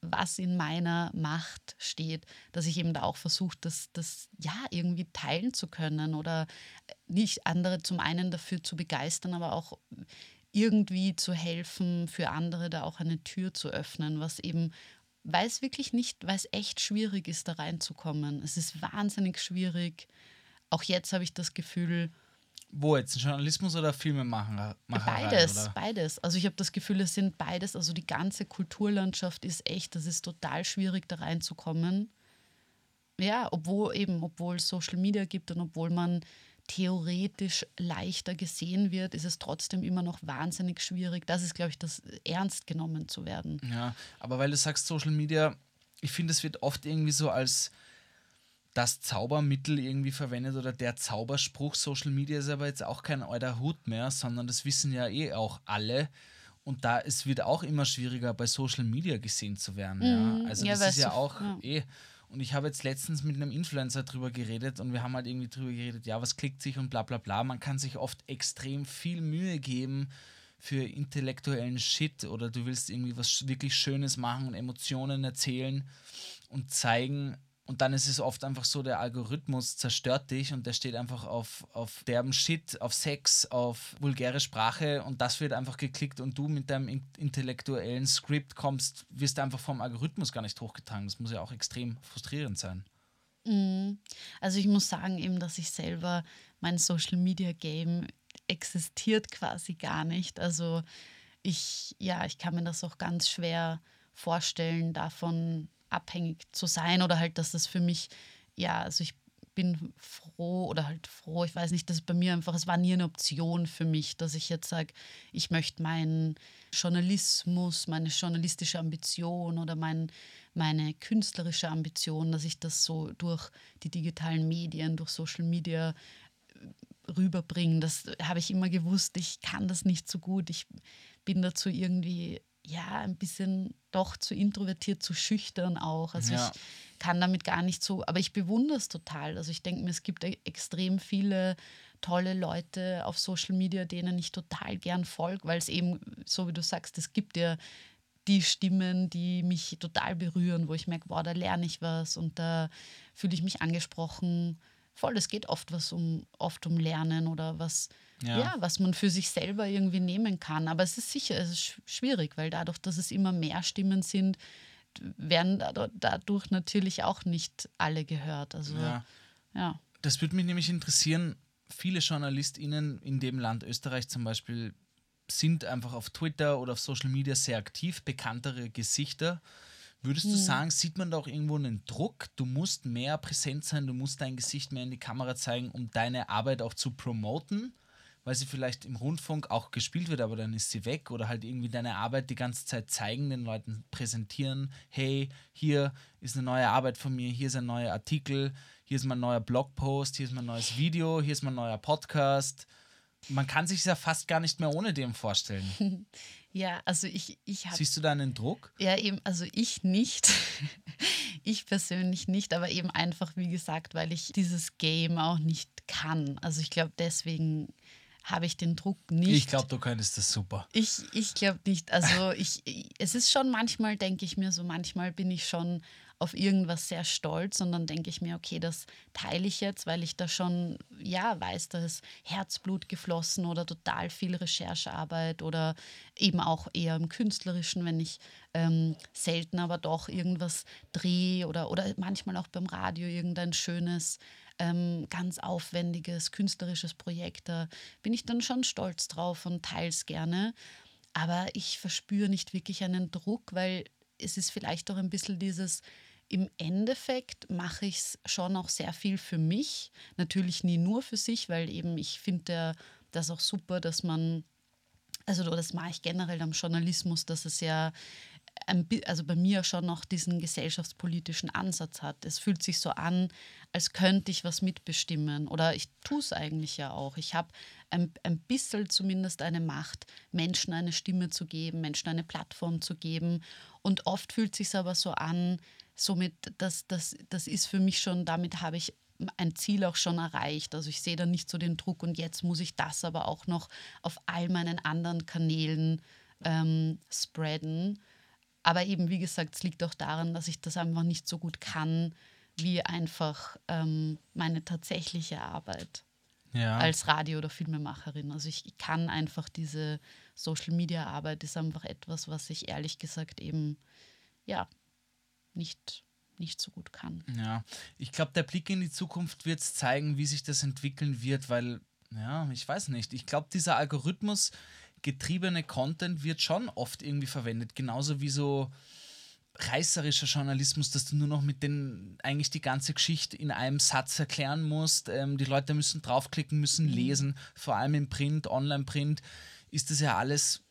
was in meiner Macht steht, dass ich eben da auch versuche, das, das ja irgendwie teilen zu können oder nicht andere zum einen dafür zu begeistern, aber auch irgendwie zu helfen, für andere da auch eine Tür zu öffnen, was eben, weil es wirklich nicht, weil es echt schwierig ist, da reinzukommen. Es ist wahnsinnig schwierig. Auch jetzt habe ich das Gefühl, wo jetzt? Journalismus oder Filmemacher? Beides, oder? beides. Also ich habe das Gefühl, es sind beides. Also die ganze Kulturlandschaft ist echt, das ist total schwierig, da reinzukommen. Ja, obwohl eben, obwohl es Social Media gibt und obwohl man theoretisch leichter gesehen wird, ist es trotzdem immer noch wahnsinnig schwierig. Das ist, glaube ich, das ernst genommen zu werden. Ja, aber weil du sagst Social Media, ich finde, es wird oft irgendwie so als das Zaubermittel irgendwie verwendet oder der Zauberspruch. Social Media ist aber jetzt auch kein alter Hut mehr, sondern das wissen ja eh auch alle. Und da es wird auch immer schwieriger, bei Social Media gesehen zu werden. Mhm. Ja. Also ja, das ist ja auch ja. eh. Und ich habe jetzt letztens mit einem Influencer drüber geredet und wir haben halt irgendwie drüber geredet, ja, was klickt sich und bla bla bla. Man kann sich oft extrem viel Mühe geben für intellektuellen Shit oder du willst irgendwie was wirklich Schönes machen und Emotionen erzählen und zeigen, und dann ist es oft einfach so, der Algorithmus zerstört dich und der steht einfach auf, auf derben Shit, auf Sex, auf vulgäre Sprache und das wird einfach geklickt und du mit deinem intellektuellen Skript kommst, wirst einfach vom Algorithmus gar nicht hochgetragen. Das muss ja auch extrem frustrierend sein. Mhm. Also ich muss sagen eben, dass ich selber mein Social Media Game existiert quasi gar nicht. Also ich, ja, ich kann mir das auch ganz schwer vorstellen, davon abhängig zu sein oder halt, dass das für mich, ja, also ich bin froh oder halt froh, ich weiß nicht, dass bei mir einfach, es war nie eine Option für mich, dass ich jetzt sage, ich möchte meinen Journalismus, meine journalistische Ambition oder mein, meine künstlerische Ambition, dass ich das so durch die digitalen Medien, durch Social Media äh, rüberbringe. Das habe ich immer gewusst, ich kann das nicht so gut. Ich bin dazu irgendwie ja, ein bisschen doch zu introvertiert, zu schüchtern auch. Also ja. ich kann damit gar nicht so, aber ich bewundere es total. Also ich denke mir, es gibt e-, extrem viele tolle Leute auf Social Media, denen ich total gern folge, weil es eben, so wie du sagst, es gibt ja die Stimmen, die mich total berühren, wo ich merke, wow, da lerne ich was und da fühle ich mich angesprochen. Voll, es geht oft was um, oft um Lernen oder was, ja. ja. was man für sich selber irgendwie nehmen kann. Aber es ist sicher, es ist schwierig, weil dadurch, dass es immer mehr Stimmen sind, werden dadurch natürlich auch nicht alle gehört. Also, ja. ja. Das würde mich nämlich interessieren. Viele JournalistInnen in dem Land Österreich zum Beispiel sind einfach auf Twitter oder auf Social Media sehr aktiv, bekanntere Gesichter. Würdest du hm. sagen, sieht man da auch irgendwo einen Druck? Du musst mehr präsent sein, du musst dein Gesicht mehr in die Kamera zeigen, um deine Arbeit auch zu promoten? weil sie vielleicht im Rundfunk auch gespielt wird, aber dann ist sie weg oder halt irgendwie deine Arbeit die ganze Zeit zeigen, den Leuten präsentieren, hey, hier ist eine neue Arbeit von mir, hier ist ein neuer Artikel, hier ist mein neuer Blogpost, hier ist mein neues Video, hier ist mein neuer Podcast. Man kann sich ja fast gar nicht mehr ohne dem vorstellen. Ja, also ich, ich habe. Siehst du da einen Druck? Ja, eben, also ich nicht. ich persönlich nicht, aber eben einfach, wie gesagt, weil ich dieses Game auch nicht kann. Also ich glaube, deswegen habe ich den Druck nicht. Ich glaube, du könntest das super. Ich, ich glaube nicht. Also ich, es ist schon manchmal, denke ich mir so, manchmal bin ich schon auf irgendwas sehr stolz und dann denke ich mir, okay, das teile ich jetzt, weil ich da schon, ja, weiß, da ist Herzblut geflossen oder total viel Recherchearbeit oder eben auch eher im Künstlerischen, wenn ich ähm, selten aber doch irgendwas drehe oder, oder manchmal auch beim Radio irgendein schönes ähm, ganz aufwendiges künstlerisches Projekt. Da bin ich dann schon stolz drauf und teile es gerne. Aber ich verspüre nicht wirklich einen Druck, weil es ist vielleicht auch ein bisschen dieses, im Endeffekt mache ich es schon auch sehr viel für mich. Natürlich nie nur für sich, weil eben ich finde das auch super, dass man, also das mache ich generell am Journalismus, dass es ja also bei mir schon noch diesen gesellschaftspolitischen Ansatz hat. Es fühlt sich so an, als könnte ich was mitbestimmen. Oder ich tue es eigentlich ja auch. Ich habe ein, ein bisschen zumindest eine Macht, Menschen eine Stimme zu geben, Menschen eine Plattform zu geben. Und oft fühlt sich aber so an, somit, das, das, das ist für mich schon, damit habe ich ein Ziel auch schon erreicht. Also ich sehe da nicht so den Druck und jetzt muss ich das aber auch noch auf all meinen anderen Kanälen ähm, spreaden. Aber eben, wie gesagt, es liegt auch daran, dass ich das einfach nicht so gut kann, wie einfach ähm, meine tatsächliche Arbeit ja. als Radio- oder Filmemacherin. Also ich kann einfach diese Social-Media-Arbeit ist einfach etwas, was ich ehrlich gesagt eben, ja, nicht, nicht so gut kann. Ja, ich glaube, der Blick in die Zukunft wird zeigen, wie sich das entwickeln wird, weil, ja, ich weiß nicht. Ich glaube, dieser Algorithmus getriebene Content wird schon oft irgendwie verwendet, genauso wie so reißerischer Journalismus, dass du nur noch mit den eigentlich die ganze Geschichte in einem Satz erklären musst. Ähm, die Leute müssen draufklicken, müssen mhm. lesen, vor allem im Print, Online-Print ist das ja alles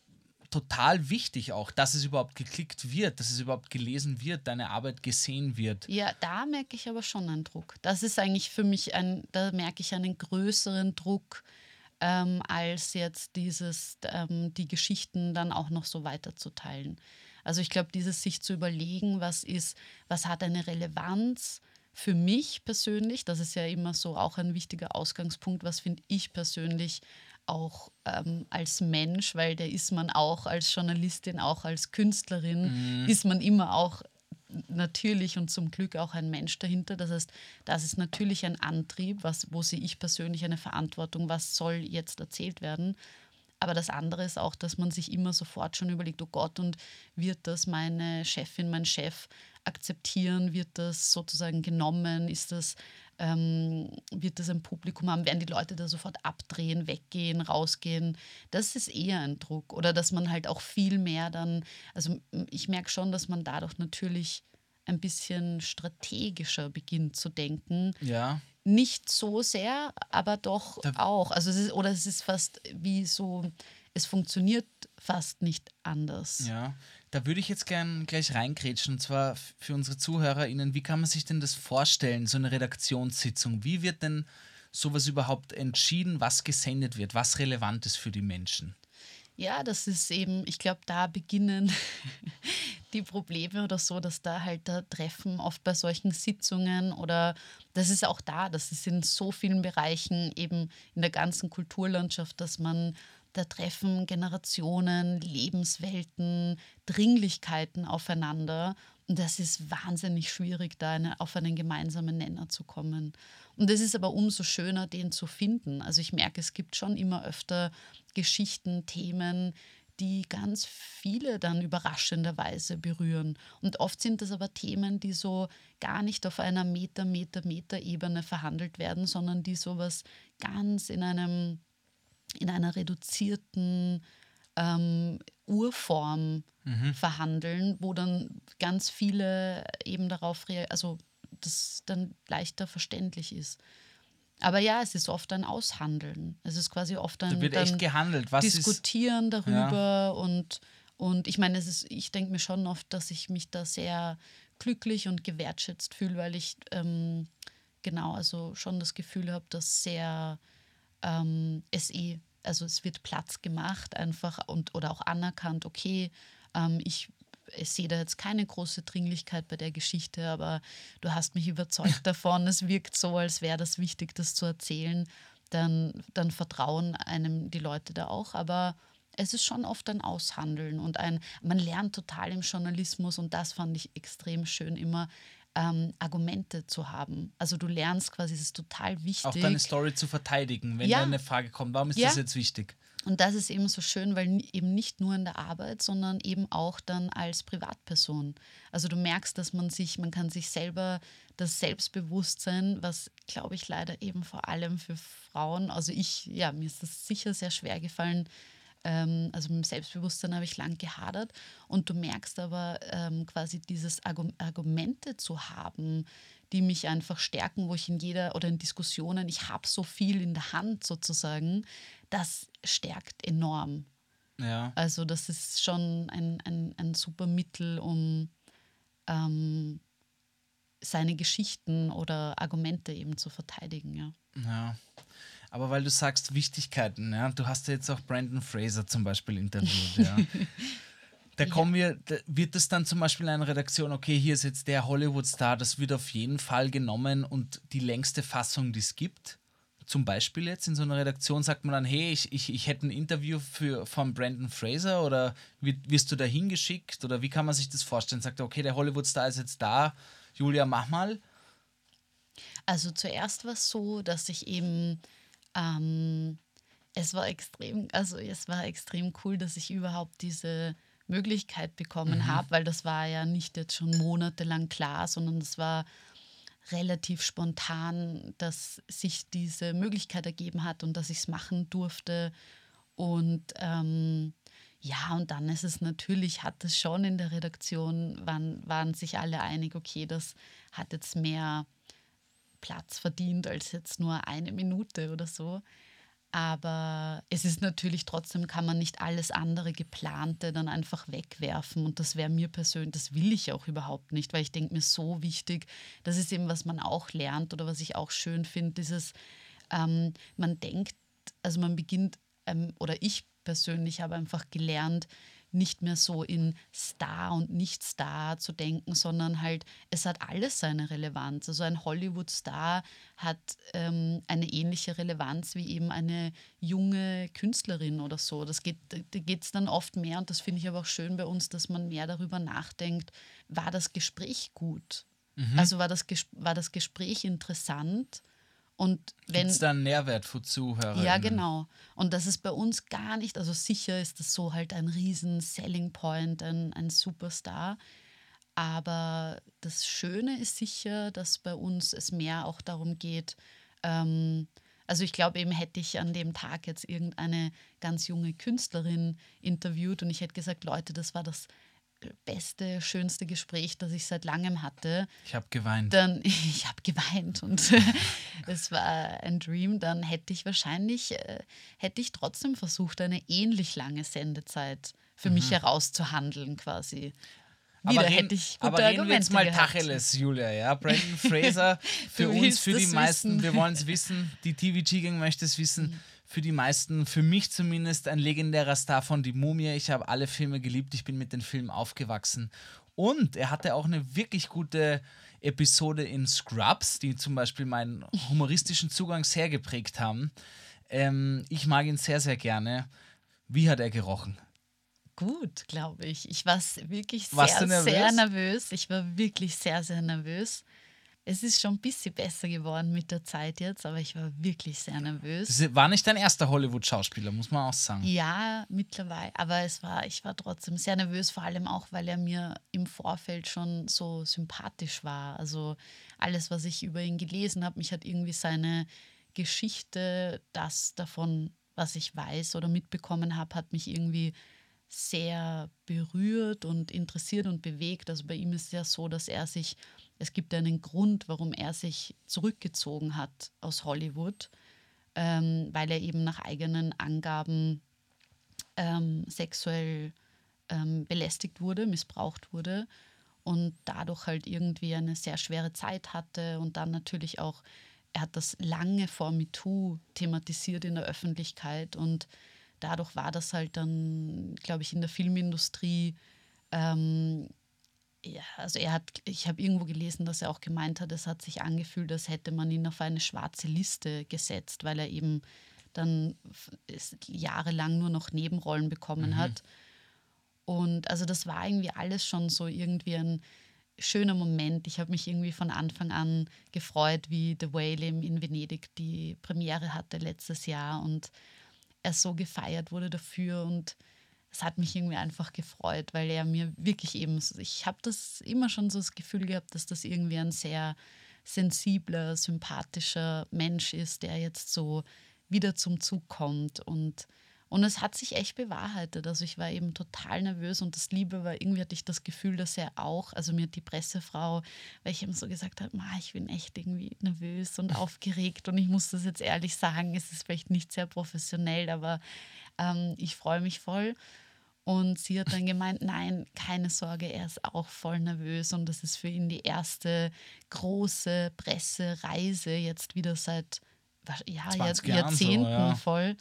total wichtig auch, dass es überhaupt geklickt wird, dass es überhaupt gelesen wird, deine Arbeit gesehen wird. Ja, da merke ich aber schon einen Druck. Das ist eigentlich für mich ein, da merke ich einen größeren Druck ähm, als jetzt dieses, ähm, die Geschichten dann auch noch so weiterzuteilen. Also ich glaube, dieses sich zu überlegen, was ist, was hat eine Relevanz, für mich persönlich, das ist ja immer so auch ein wichtiger Ausgangspunkt, was finde ich persönlich auch ähm, als Mensch, weil der ist man auch als Journalistin, auch als Künstlerin, mhm. ist man immer auch natürlich und zum Glück auch ein Mensch dahinter. Das heißt, das ist natürlich ein Antrieb, was, wo sehe ich persönlich eine Verantwortung, was soll jetzt erzählt werden. Aber das andere ist auch, dass man sich immer sofort schon überlegt, oh Gott, und wird das meine Chefin, mein Chef akzeptieren? Wird das sozusagen genommen? Ist das ähm, wird das ein Publikum haben, werden die Leute da sofort abdrehen, weggehen, rausgehen. Das ist eher ein Druck. Oder dass man halt auch viel mehr dann, also ich merke schon, dass man dadurch natürlich ein bisschen strategischer beginnt zu denken. Ja. Nicht so sehr, aber doch da auch. Also es ist, oder es ist fast wie so, es funktioniert fast nicht anders. Ja, da würde ich jetzt gern gleich reingrätschen und zwar für unsere ZuhörerInnen. Wie kann man sich denn das vorstellen, so eine Redaktionssitzung? Wie wird denn sowas überhaupt entschieden, was gesendet wird, was relevant ist für die Menschen? Ja, das ist eben, ich glaube, da beginnen die Probleme oder so, dass da halt da Treffen oft bei solchen Sitzungen oder das ist auch da, das ist in so vielen Bereichen eben in der ganzen Kulturlandschaft, dass man da treffen Generationen, Lebenswelten, Dringlichkeiten aufeinander. Und das ist wahnsinnig schwierig, da eine, auf einen gemeinsamen Nenner zu kommen. Und es ist aber umso schöner, den zu finden. Also ich merke, es gibt schon immer öfter Geschichten, Themen, die ganz viele dann überraschenderweise berühren. Und oft sind das aber Themen, die so gar nicht auf einer Meter, Meter, Meter Ebene verhandelt werden, sondern die sowas ganz in einem in einer reduzierten ähm, Urform mhm. verhandeln, wo dann ganz viele eben darauf reagieren, also das dann leichter verständlich ist. Aber ja, es ist oft ein Aushandeln. Es ist quasi oft ein da wird echt gehandelt. Was Diskutieren darüber ja. und, und ich meine, es ist, ich denke mir schon oft, dass ich mich da sehr glücklich und gewertschätzt fühle, weil ich ähm, genau, also schon das Gefühl habe, dass sehr ähm, es eh, also es wird Platz gemacht einfach und oder auch anerkannt, okay, ähm, ich, ich sehe da jetzt keine große Dringlichkeit bei der Geschichte, aber du hast mich überzeugt davon, es wirkt so, als wäre das wichtig, das zu erzählen, dann, dann vertrauen einem die Leute da auch, aber es ist schon oft ein Aushandeln und ein, man lernt total im Journalismus und das fand ich extrem schön immer, ähm, Argumente zu haben. Also du lernst quasi, es ist total wichtig. Auch deine Story zu verteidigen, wenn Ja. da eine Frage kommt. Warum ist Ja. das jetzt wichtig? Und das ist eben so schön, weil eben nicht nur in der Arbeit, sondern eben auch dann als Privatperson. Also du merkst, dass man sich, man kann sich selber das Selbstbewusstsein, was glaube ich leider eben vor allem für Frauen, also ich, ja, mir ist das sicher sehr schwer gefallen. Ähm, also mit dem Selbstbewusstsein habe ich lang gehadert. Und du merkst aber ähm, quasi dieses Argu Argumente zu haben, die mich einfach stärken, wo ich in jeder oder in Diskussionen, ich habe so viel in der Hand sozusagen, das stärkt enorm. Ja. Also das ist schon ein, ein, ein super Mittel, um ähm, seine Geschichten oder Argumente eben zu verteidigen. Ja. Ja. Aber weil du sagst Wichtigkeiten, ja, du hast ja jetzt auch Brandon Fraser zum Beispiel interviewt, ja. Da kommen wir, da wird es dann zum Beispiel in einer Redaktion, okay, hier ist jetzt der Hollywood-Star, das wird auf jeden Fall genommen und die längste Fassung, die es gibt. Zum Beispiel jetzt in so einer Redaktion sagt man dann, hey, ich, ich, ich hätte ein Interview für, von Brandon Fraser oder wirst du da hingeschickt oder wie kann man sich das vorstellen? Sagt er, okay, der Hollywood-Star ist jetzt da, Julia, mach mal. Also zuerst war es so, dass ich eben ähm, es war extrem, also es war extrem cool, dass ich überhaupt diese Möglichkeit bekommen habe, weil das war ja nicht jetzt schon monatelang klar, sondern das war relativ spontan, dass sich diese Möglichkeit ergeben hat und dass ich es machen durfte. Und ähm, ja, und dann ist es natürlich, hat es schon in der Redaktion, waren, waren sich alle einig, okay, das hat jetzt mehr Platz verdient als jetzt nur eine Minute oder so. Aber es ist natürlich trotzdem, kann man nicht alles andere geplante dann einfach wegwerfen. Und das wäre mir persönlich, das will ich auch überhaupt nicht, weil ich denke mir so wichtig, das ist eben, was man auch lernt oder was ich auch schön finde, dieses, ähm, man denkt, also man beginnt, ähm, oder ich persönlich habe einfach gelernt, nicht mehr so in Star und Nicht-Star zu denken, sondern halt, es hat alles seine Relevanz. Also ein Hollywood-Star hat ähm, eine ähnliche Relevanz wie eben eine junge Künstlerin oder so. Das geht, da geht es dann oft mehr und das finde ich aber auch schön bei uns, dass man mehr darüber nachdenkt, war das Gespräch gut? Also war das, war das Gespräch interessant? Und wenn Gibt es da einen Nährwert für Zuhörer? ja, genau. Und das ist bei uns gar nicht, also sicher ist das so halt ein riesen Selling Point, ein, ein Superstar. Aber das Schöne ist sicher, dass bei uns es mehr auch darum geht, ähm, also ich glaube eben, hätte ich an dem Tag jetzt irgendeine ganz junge Künstlerin interviewt und ich hätte gesagt, Leute, das war das beste, schönste Gespräch, das ich seit langem hatte Ich habe geweint. dann ich habe geweint und es war ein Dream, dann hätte ich wahrscheinlich, äh, hätte ich trotzdem versucht, eine ähnlich lange Sendezeit für mich herauszuhandeln quasi. Wieder reden- hätte ich gute aber reden wir jetzt mal gehabt. Tacheles, Julia. Ja? Brandon Fraser, für uns, für die es meisten, wissen. wir wollen es wissen, die TVG-Gang möchte es wissen, für die meisten, für mich zumindest, ein legendärer Star von Die Mumie. Ich habe alle Filme geliebt, ich bin mit den Filmen aufgewachsen. Und er hatte auch eine wirklich gute Episode in Scrubs, die zum Beispiel meinen humoristischen Zugang sehr geprägt haben. Ähm, ich mag ihn sehr, sehr gerne. Wie hat er gerochen? Gut, glaube ich. Ich war wirklich Warst sehr, du nervös? sehr nervös. Ich war wirklich sehr, sehr nervös. Es ist schon ein bisschen besser geworden mit der Zeit jetzt, aber ich war wirklich sehr nervös. Das war nicht dein erster Hollywood-Schauspieler, muss man auch sagen. Ja, mittlerweile. Aber es war, ich war trotzdem sehr nervös, vor allem auch, weil er mir im Vorfeld schon so sympathisch war. Also alles, was ich über ihn gelesen habe, mich hat irgendwie seine Geschichte, das davon, was ich weiß oder mitbekommen habe, hat mich irgendwie sehr berührt und interessiert und bewegt. Also bei ihm ist es ja so, dass er sich, es gibt einen Grund, warum er sich zurückgezogen hat aus Hollywood, ähm, weil er eben nach eigenen Angaben ähm, sexuell ähm, belästigt wurde, missbraucht wurde. und dadurch halt irgendwie eine sehr schwere Zeit hatte und dann natürlich auch, er hat das lange vor MeToo thematisiert in der Öffentlichkeit und dadurch war das halt dann, glaube ich, in der Filmindustrie ähm, ja, also er hat, ich habe irgendwo gelesen, dass er auch gemeint hat, es hat sich angefühlt, als hätte man ihn auf eine schwarze Liste gesetzt, weil er eben dann jahrelang nur noch Nebenrollen bekommen Mhm. hat. Und also das war irgendwie alles schon so irgendwie ein schöner Moment. Ich habe mich irgendwie von Anfang an gefreut, wie The Whale in Venedig die Premiere hatte letztes Jahr und er so gefeiert wurde dafür und es hat mich irgendwie einfach gefreut, weil er mir wirklich eben, ich habe das immer schon so das Gefühl gehabt, dass das irgendwie ein sehr sensibler, sympathischer Mensch ist, der jetzt so wieder zum Zug kommt und und es hat sich echt bewahrheitet. Also ich war eben total nervös und das Liebe war, irgendwie hatte ich das Gefühl, dass er auch, also mir die Pressefrau, weil ich ihm so gesagt habe, "Ma, ich bin echt irgendwie nervös und aufgeregt und ich muss das jetzt ehrlich sagen, es ist vielleicht nicht sehr professionell, aber ähm, ich freue mich voll. Und sie hat dann gemeint, nein, keine Sorge, er ist auch voll nervös und das ist für ihn die erste große Pressereise jetzt wieder seit ja, 20 Jahr- Jahren so, Jahrzehnten ja. voll.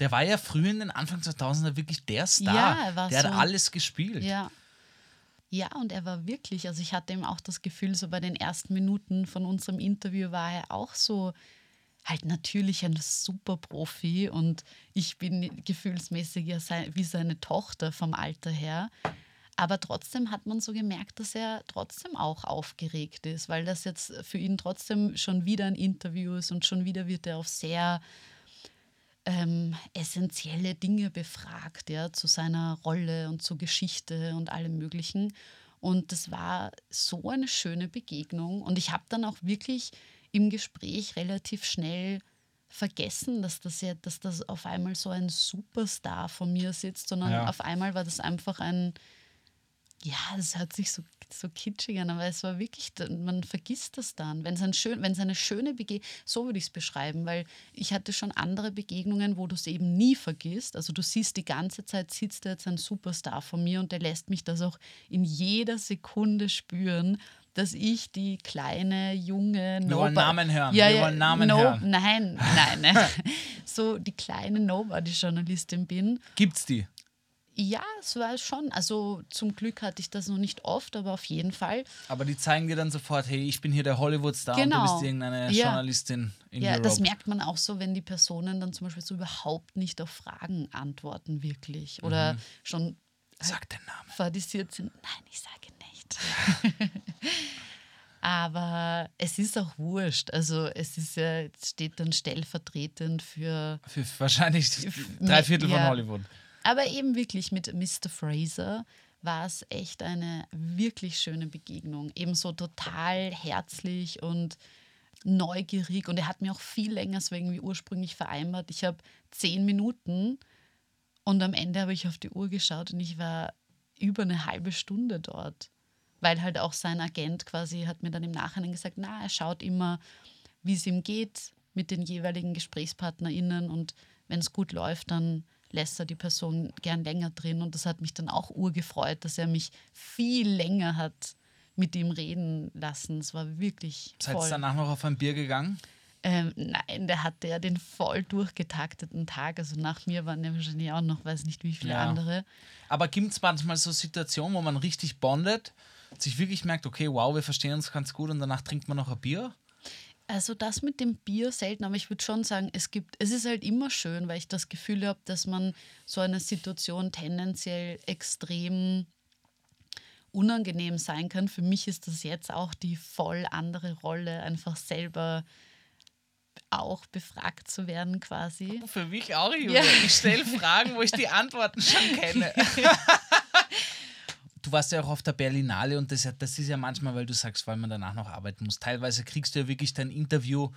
Der war ja früher in den Anfang 2000er wirklich der Star. Ja, er war der so- hat alles gespielt. Ja. Ja, und er war wirklich, also ich hatte ihm auch das Gefühl, so bei den ersten Minuten von unserem Interview war er auch so halt natürlich ein super Profi und ich bin gefühlsmäßig ja wie seine Tochter vom Alter her. Aber trotzdem hat man so gemerkt, dass er trotzdem auch aufgeregt ist, weil das jetzt für ihn trotzdem schon wieder ein Interview ist und schon wieder wird er auf sehr ähm, essentielle Dinge befragt, ja, zu seiner Rolle und zur Geschichte und allem Möglichen. Und das war so eine schöne Begegnung. Und ich habe dann auch wirklich im Gespräch relativ schnell vergessen, dass das ja, dass das auf einmal so ein Superstar von mir sitzt, sondern Ja. auf einmal war das einfach ein, ja, es hört sich so, so kitschig an, aber es war wirklich, man vergisst das dann. Wenn es ein schön, wenn es eine schöne Begegnung, so würde ich es beschreiben, weil ich hatte schon andere Begegnungen, wo du es eben nie vergisst. Also du siehst die ganze Zeit, sitzt da jetzt ein Superstar von mir und der lässt mich das auch in jeder Sekunde spüren, dass ich die kleine, junge Wir wollen Namen hören. Ja, Wir ja, wollen Namen no, hören. Nein, nein, so die kleine Nobody-Journalistin bin. Gibt's die? Ja, es war schon. Also zum Glück hatte ich das noch nicht oft, aber auf jeden Fall. Aber die zeigen dir dann sofort, hey, ich bin hier der Hollywood-Star und du Genau. bist irgendeine Ja. Journalistin in Ja, Europe. das merkt man auch so, wenn die Personen dann zum Beispiel so überhaupt nicht auf Fragen antworten, wirklich. Oder schon Sag den Namen. fadisiert sind. Nein, ich sage nicht. Aber es ist auch wurscht. Also es ist ja, es steht dann stellvertretend für Für wahrscheinlich drei Viertel von ja. Hollywood. Aber eben wirklich mit Mr. Fraser war es echt eine wirklich schöne Begegnung. Eben so total herzlich und neugierig. Und er hat mir auch viel länger, als wir irgendwie ursprünglich vereinbart. Ich habe zehn Minuten und am Ende habe ich auf die Uhr geschaut und ich war über eine halbe Stunde dort. Weil halt auch sein Agent quasi hat mir dann im Nachhinein gesagt, na, er schaut immer, wie es ihm geht mit den jeweiligen GesprächspartnerInnen und wenn es gut läuft, dann lässt er die Person gern länger drin und das hat mich dann auch urgefreut, dass er mich viel länger hat mit ihm reden lassen. Es war wirklich Seid ihr danach noch auf ein Bier gegangen? Ähm, nein, der hatte ja den voll durchgetakteten Tag. Also nach mir waren ja wahrscheinlich auch noch, weiß nicht wie viele Ja. andere. Aber gibt es manchmal so Situationen, wo man richtig bondet, sich wirklich merkt, okay, wow, wir verstehen uns ganz gut und danach trinkt man noch ein Bier? Also das mit dem Bier selten, aber ich würde schon sagen, es gibt, es ist halt immer schön, weil ich das Gefühl habe, dass man so eine Situation tendenziell extrem unangenehm sein kann. Für mich ist das jetzt auch die voll andere Rolle, einfach selber auch befragt zu werden quasi. Für mich auch, Julia. Ja. Ich stelle Fragen, wo ich die Antworten schon kenne. Du warst ja auch auf der Berlinale und das, das ist ja manchmal, weil du sagst, weil man danach noch arbeiten muss. Teilweise kriegst du ja wirklich dein Interview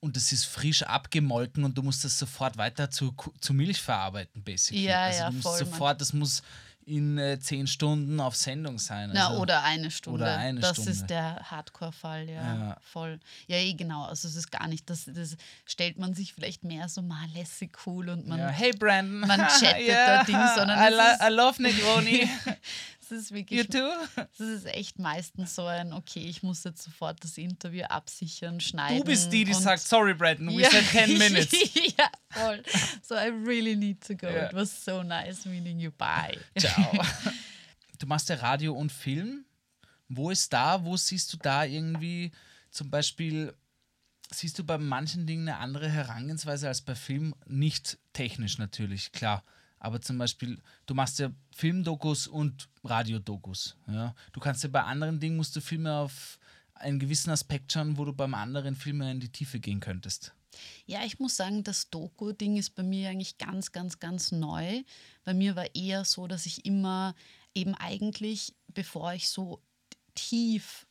und das ist frisch abgemolken und du musst das sofort weiter zu, zu Milch verarbeiten, basically. Ja, also ja, du musst voll, sofort, das muss in äh, zehn Stunden auf Sendung sein. Na, Also, oder eine Stunde. oder eine das Stunde. ist der Hardcore-Fall, ja, Ja. Voll. Ja, eh, genau. Also es ist gar nicht, das, das stellt man sich vielleicht mehr so mal lässig cool und man, ja, hey Brandon. man chattet Ja, da Ding, sondern I, es lo ist- I love Negroni. ist wirklich. You too? Das ist echt meistens so ein, okay, ich muss jetzt sofort das Interview absichern, schneiden. Du bist die, die sagt, sorry, Brandon, we Ja. said 10 minutes. ja, voll. So, I really need to go. Ja. It was so nice meeting you. Bye. Ciao. Du machst ja Radio und Film. Wo ist da, wo siehst du da irgendwie zum Beispiel, siehst du bei manchen Dingen eine andere Herangehensweise als bei Film? Nicht technisch natürlich, klar. Aber zum Beispiel, du machst ja Filmdokus und Radiodokus. Ja? Du kannst ja bei anderen Dingen, musst du viel mehr auf einen gewissen Aspekt schauen, wo du beim anderen viel mehr in die Tiefe gehen könntest. Ja, ich muss sagen, das Doku-Ding ist bei mir eigentlich ganz, ganz, ganz neu. Bei mir war eher so, dass ich immer eben eigentlich, bevor ich so tief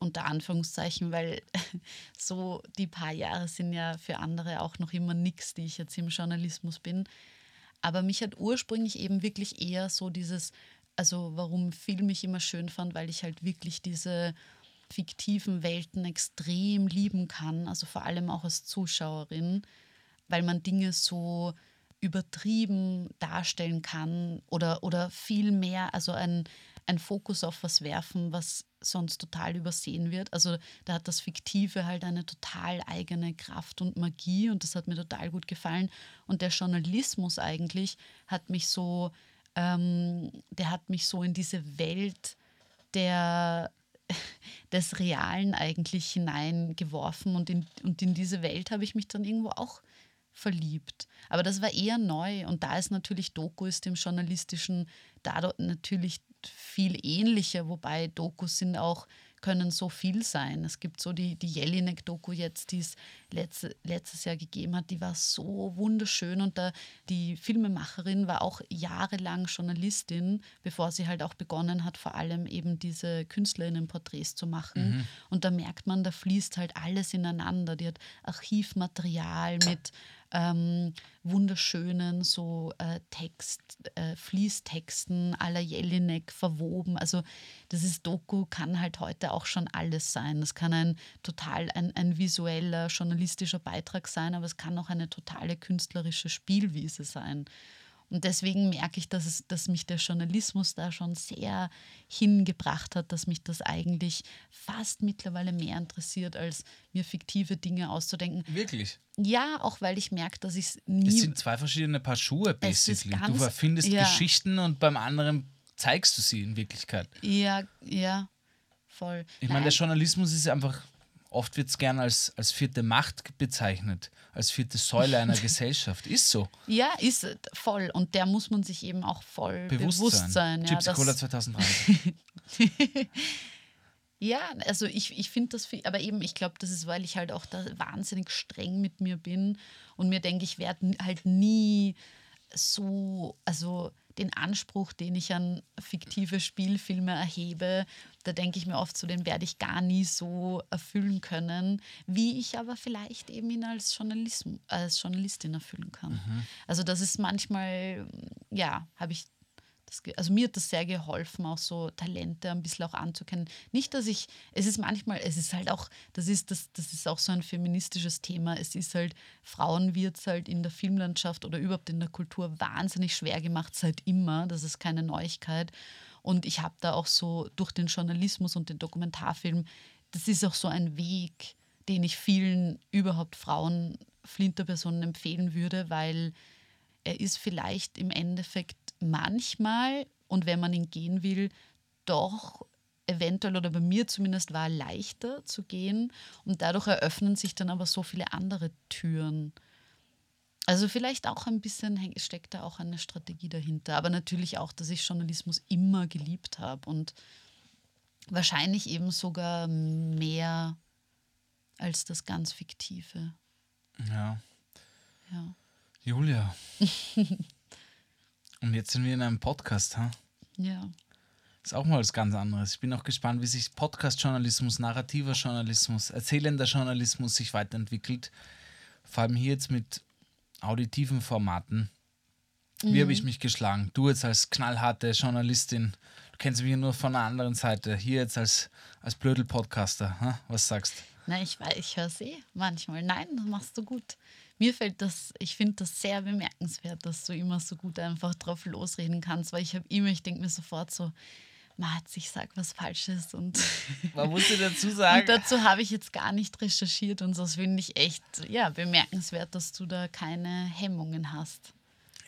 unter Anführungszeichen, weil so die paar Jahre sind ja für andere auch noch immer nichts, die ich jetzt im Journalismus bin. Aber mich hat ursprünglich eben wirklich eher so dieses, also warum Film ich immer schön fand, weil ich halt wirklich diese fiktiven Welten extrem lieben kann, also vor allem auch als Zuschauerin, weil man Dinge so übertrieben darstellen kann oder, oder viel mehr, also ein, ein Fokus auf was werfen, was sonst total übersehen wird. Also da hat das Fiktive halt eine total eigene Kraft und Magie und das hat mir total gut gefallen. Und der Journalismus eigentlich hat mich so, ähm, der hat mich so in diese Welt der des Realen eigentlich hineingeworfen und in, und in diese Welt habe ich mich dann irgendwo auch verliebt. Aber das war eher neu und da ist natürlich Doku ist dem journalistischen dadurch natürlich viel ähnlicher, wobei Dokus sind auch können so viel sein. Es gibt so die, die Jelinek-Doku jetzt, die es letzte, letztes Jahr gegeben hat, die war so wunderschön und da, die Filmemacherin war auch jahrelang Journalistin, bevor sie halt auch begonnen hat, vor allem eben diese Künstlerinnenporträts zu machen. Und da merkt man, da fließt halt alles ineinander. Die hat Archivmaterial mit ähm, wunderschönen so äh, Text, äh, Fließtexten la Jelinek verwoben. Also das ist Doku, kann halt heute auch schon alles sein. Das kann ein total ein, ein visueller, journalistischer Beitrag sein, aber es kann auch eine totale künstlerische Spielwiese sein. Und deswegen merke ich, dass, es, dass mich der Journalismus da schon sehr hingebracht hat, dass mich das eigentlich fast mittlerweile mehr interessiert, als mir fiktive Dinge auszudenken. Wirklich? Ja, auch weil ich merke, dass ich es Es nie. sind zwei verschiedene Paar Schuhe, Es basically. Du ganz- erfindest ja. Geschichten und beim anderen zeigst du sie in Wirklichkeit. Ja, ja, voll. Ich meine, der Journalismus ist einfach, oft wird es gern als, als vierte Macht bezeichnet, als vierte Säule einer Gesellschaft. Ist so. ja, ist voll. Und der muss man sich eben auch voll bewusst, Bewusst, sein. Gypsy dass- Cola 2003. Ja, also ich, ich finde das, viel, aber eben, ich glaube, das ist, weil ich halt auch da wahnsinnig streng mit mir bin und mir denke, ich werde halt nie so, also den Anspruch, den ich an fiktive Spielfilme erhebe, da denke ich mir oft so, den werde ich gar nie so erfüllen können, wie ich aber vielleicht eben ihn als, Journalism, als Journalistin erfüllen kann. Also das ist manchmal, ja, habe ich das, also mir hat das sehr geholfen, auch so Talente ein bisschen auch anzukennen. Nicht, dass ich, es ist manchmal, es ist halt auch, das ist, das, das ist auch so ein feministisches Thema. Es ist halt, Frauen wird es halt in der Filmlandschaft oder überhaupt in der Kultur wahnsinnig schwer gemacht, seit immer. Das ist keine Neuigkeit. Und ich habe da auch so durch den Journalismus und den Dokumentarfilm, das ist auch so ein Weg, den ich vielen überhaupt Frauen, Flinterpersonen empfehlen würde, weil er ist vielleicht im Endeffekt manchmal, und wenn man ihn gehen will, doch eventuell oder bei mir zumindest war leichter zu gehen und dadurch eröffnen sich dann aber so viele andere Türen. Also vielleicht auch ein bisschen steckt da auch eine Strategie dahinter, aber natürlich auch, dass ich Journalismus immer geliebt habe und wahrscheinlich eben sogar mehr als das ganz Fiktive. ja. Ja. Julia. Und jetzt sind wir in einem Podcast, ha? Ja. Ist auch mal was ganz anderes. Ich bin auch gespannt, wie sich Podcast-Journalismus, narrativer Journalismus, erzählender Journalismus sich weiterentwickelt. Vor allem hier jetzt mit auditiven Formaten. Wie habe ich mich geschlagen? Du jetzt als knallharte Journalistin, du kennst mich ja nur von einer anderen Seite. Hier jetzt als, als Blödel-Podcaster. Was sagst Nein, ich weiß, ich höre es eh manchmal. Nein, das machst du gut. Mir fällt das, ich finde das sehr bemerkenswert, dass du immer so gut einfach drauf losreden kannst, weil ich habe immer, ich denke mir sofort so, Mats, ich sag was Falsches und, Man muss dir dazu und sagen, dazu habe ich jetzt gar nicht recherchiert und das finde ich echt ja, bemerkenswert, dass du da keine Hemmungen hast.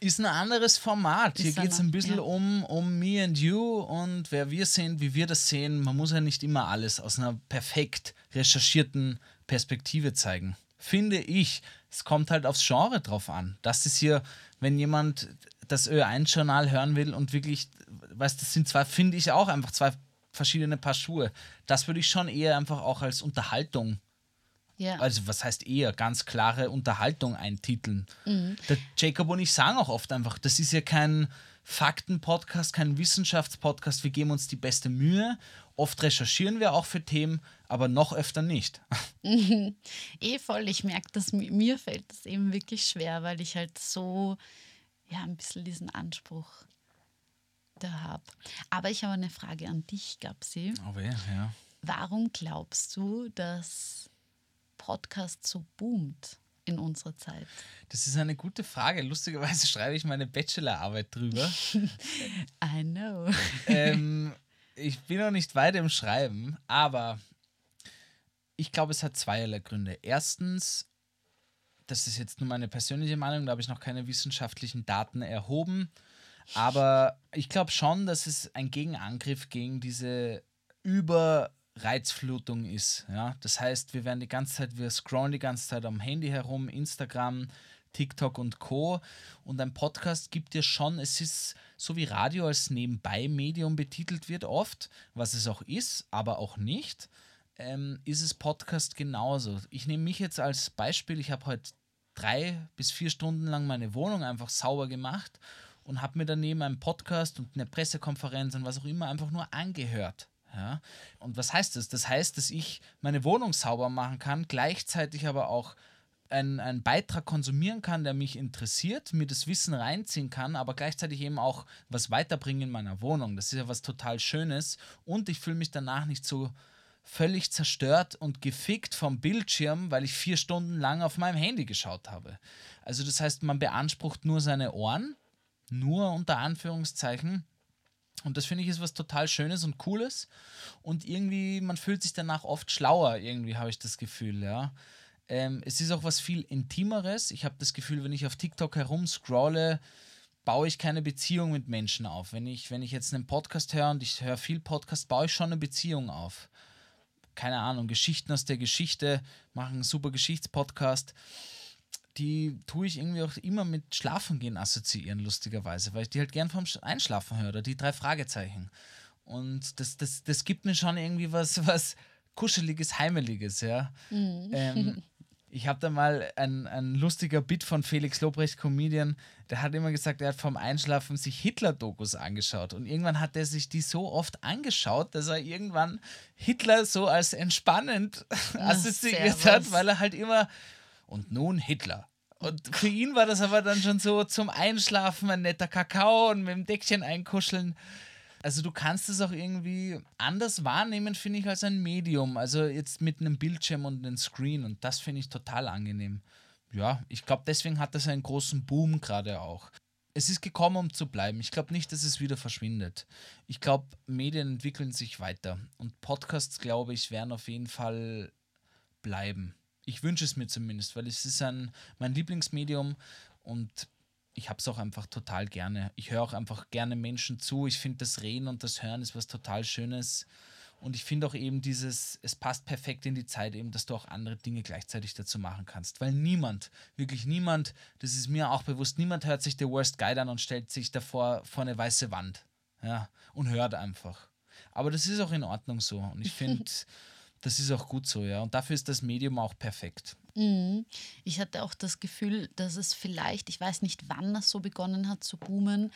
ist ein anderes Format. Hier Ist ein geht es ein bisschen ja. um, um me and you und wer wir sind, wie wir das sehen. Man muss ja nicht immer alles aus einer perfekt recherchierten Perspektive zeigen. Finde ich. Es kommt halt aufs Genre drauf an. Das ist hier, wenn jemand das Ö1-Journal hören will und wirklich, weißt das sind zwei, finde ich auch einfach zwei verschiedene Paar Schuhe. Das würde ich schon eher einfach auch als Unterhaltung Ja. also was heißt eher, ganz klare Unterhaltung eintiteln. Der Jacob und ich sagen auch oft einfach, das ist ja kein Fakten-Podcast, kein Wissenschaftspodcast, wir geben uns die beste Mühe. Oft recherchieren wir auch für Themen, aber noch öfter nicht. Eh voll, ich merke, dass mi- mir fällt das eben wirklich schwer, weil ich halt so, ja, ein bisschen diesen Anspruch da habe. Aber ich habe eine Frage an dich, Gabsi. Ja, ja. Warum glaubst du, dass Podcast so boomt in unserer Zeit? Das ist eine gute Frage. Lustigerweise schreibe ich meine Bachelorarbeit drüber. I know. ähm, ich bin noch nicht weit im Schreiben, aber ich glaube, es hat zweierlei Gründe. Erstens, das ist jetzt nur meine persönliche Meinung, da habe ich noch keine wissenschaftlichen Daten erhoben, aber ich glaube schon, dass es ein Gegenangriff gegen diese Überreizflutung ist. Ja? Das heißt, wir werden die ganze Zeit, wir scrollen die ganze Zeit am Handy herum, Instagram, TikTok und Co. Und ein Podcast gibt dir schon, es ist so wie Radio als Nebenbei-Medium betitelt wird oft, was es auch ist, aber auch nicht, ähm, ist es Podcast genauso. Ich nehme mich jetzt als Beispiel, ich habe heute drei bis vier Stunden lang meine Wohnung einfach sauber gemacht und habe mir daneben einen Podcast und eine Pressekonferenz und was auch immer einfach nur angehört. Ja? Und was heißt das? Das heißt, dass ich meine Wohnung sauber machen kann, gleichzeitig aber auch einen, einen Beitrag konsumieren kann, der mich interessiert, mir das Wissen reinziehen kann, aber gleichzeitig eben auch was weiterbringen in meiner Wohnung. Das ist ja was total Schönes und ich fühle mich danach nicht so völlig zerstört und gefickt vom Bildschirm, weil ich vier Stunden lang auf meinem Handy geschaut habe. Also das heißt, man beansprucht nur seine Ohren, nur unter Anführungszeichen. Und das finde ich ist was total Schönes und Cooles. Und irgendwie, man fühlt sich danach oft schlauer, irgendwie habe ich das Gefühl, ja. Ähm, es ist auch was viel Intimeres. Ich habe das Gefühl, wenn ich auf TikTok herumscrolle, baue ich keine Beziehung mit Menschen auf. Wenn ich, wenn ich jetzt einen Podcast höre und ich höre viel Podcast, baue ich schon eine Beziehung auf. Keine Ahnung, Geschichten aus der Geschichte, machen einen super Geschichtspodcast. Die tue ich irgendwie auch immer mit Schlafen gehen assoziieren, lustigerweise, weil ich die halt gern vom Sch- Einschlafen höre, oder die drei Fragezeichen. Und das, das, das gibt mir schon irgendwie was, was Kuscheliges, Heimeliges, ja. Ähm, ich habe da mal ein, ein lustiger Bit von Felix Lobrecht, Comedian, der hat immer gesagt, er hat vom Einschlafen sich Hitler-Dokus angeschaut. Und irgendwann hat er sich die so oft angeschaut, dass er irgendwann Hitler so als entspannend assoziiert hat, weil er halt immer und nun Hitler. Und für ihn war das aber dann schon so zum Einschlafen ein netter Kakao und mit dem Deckchen einkuscheln. Also du kannst es auch irgendwie anders wahrnehmen, finde ich, als ein Medium. Also jetzt mit einem Bildschirm und einem Screen und das finde ich total angenehm. Ja, ich glaube, deswegen hat das einen großen Boom gerade auch. Es ist gekommen, um zu bleiben. Ich glaube nicht, dass es wieder verschwindet. Ich glaube, Medien entwickeln sich weiter und Podcasts, glaube ich, werden auf jeden Fall bleiben. Ich wünsche es mir zumindest, weil es ist ein, mein Lieblingsmedium und ich habe es auch einfach total gerne. Ich höre auch einfach gerne Menschen zu. Ich finde, das Reden und das Hören ist was total Schönes. Und ich finde auch eben dieses, es passt perfekt in die Zeit eben, dass du auch andere Dinge gleichzeitig dazu machen kannst. Weil niemand, wirklich niemand, das ist mir auch bewusst, niemand hört sich The Worst Guide an und stellt sich davor vor eine weiße Wand. Ja, und hört einfach. Aber das ist auch in Ordnung so. Und ich finde, das ist auch gut so, ja. Und dafür ist das Medium auch perfekt. Mhm. Ich hatte auch das Gefühl, dass es vielleicht, ich weiß nicht, wann das so begonnen hat zu boomen,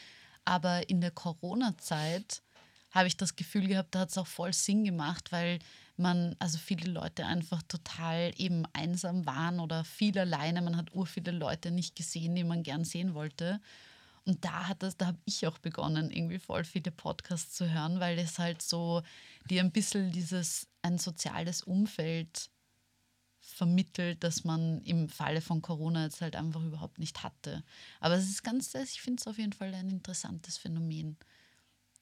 aber in der Corona-Zeit habe ich das Gefühl gehabt, da hat es auch voll Sinn gemacht, weil man, also viele Leute einfach total eben einsam waren oder viel alleine. Man hat ur viele Leute nicht gesehen, die man gern sehen wollte. Und da hat das, da habe ich auch begonnen, irgendwie voll viele Podcasts zu hören, weil es halt so dir ein bisschen dieses ein soziales Umfeld vermittelt, das man im Falle von Corona jetzt halt einfach überhaupt nicht hatte. Aber es ist ganz, ich finde es auf jeden Fall ein interessantes Phänomen.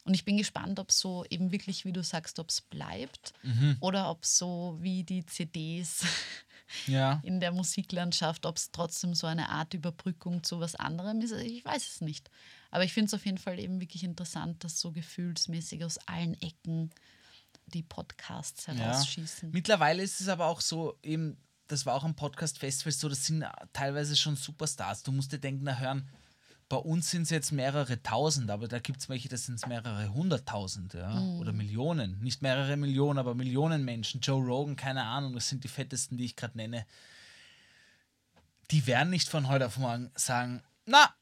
Und ich bin gespannt, ob so eben wirklich, wie du sagst, ob es bleibt oder ob so wie die CDs Ja. in der Musiklandschaft, ob es trotzdem so eine Art Überbrückung zu was anderem ist. Ich weiß es nicht. Aber ich finde es auf jeden Fall eben wirklich interessant, dass so gefühlsmäßig aus allen Ecken die Podcasts herausschießen. Mittlerweile ist es aber auch so, eben, das war auch am Podcast-Festival so, das sind teilweise schon Superstars. Du musst dir denken, na hören, bei uns sind es jetzt mehrere tausend, aber da gibt es welche, das sind mehrere hunderttausend, ja, oder Millionen. Nicht mehrere Millionen, aber Millionen Menschen. Joe Rogan, keine Ahnung, das sind die fettesten, die ich gerade nenne. Die werden nicht von heute auf morgen sagen, na,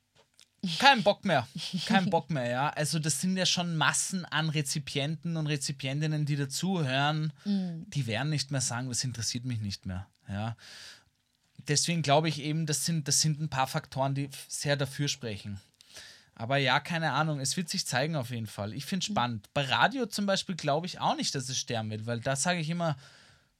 kein Bock mehr. Kein Bock mehr, ja. Also, das sind ja schon Massen an Rezipienten und Rezipientinnen, die dazuhören. Die werden nicht mehr sagen, das interessiert mich nicht mehr. Ja. Deswegen glaube ich eben, das sind, das sind ein paar Faktoren, die sehr dafür sprechen. Aber ja, keine Ahnung, es wird sich zeigen auf jeden Fall. Ich finde es spannend. Bei Radio zum Beispiel glaube ich auch nicht, dass es sterben wird, weil da sage ich immer,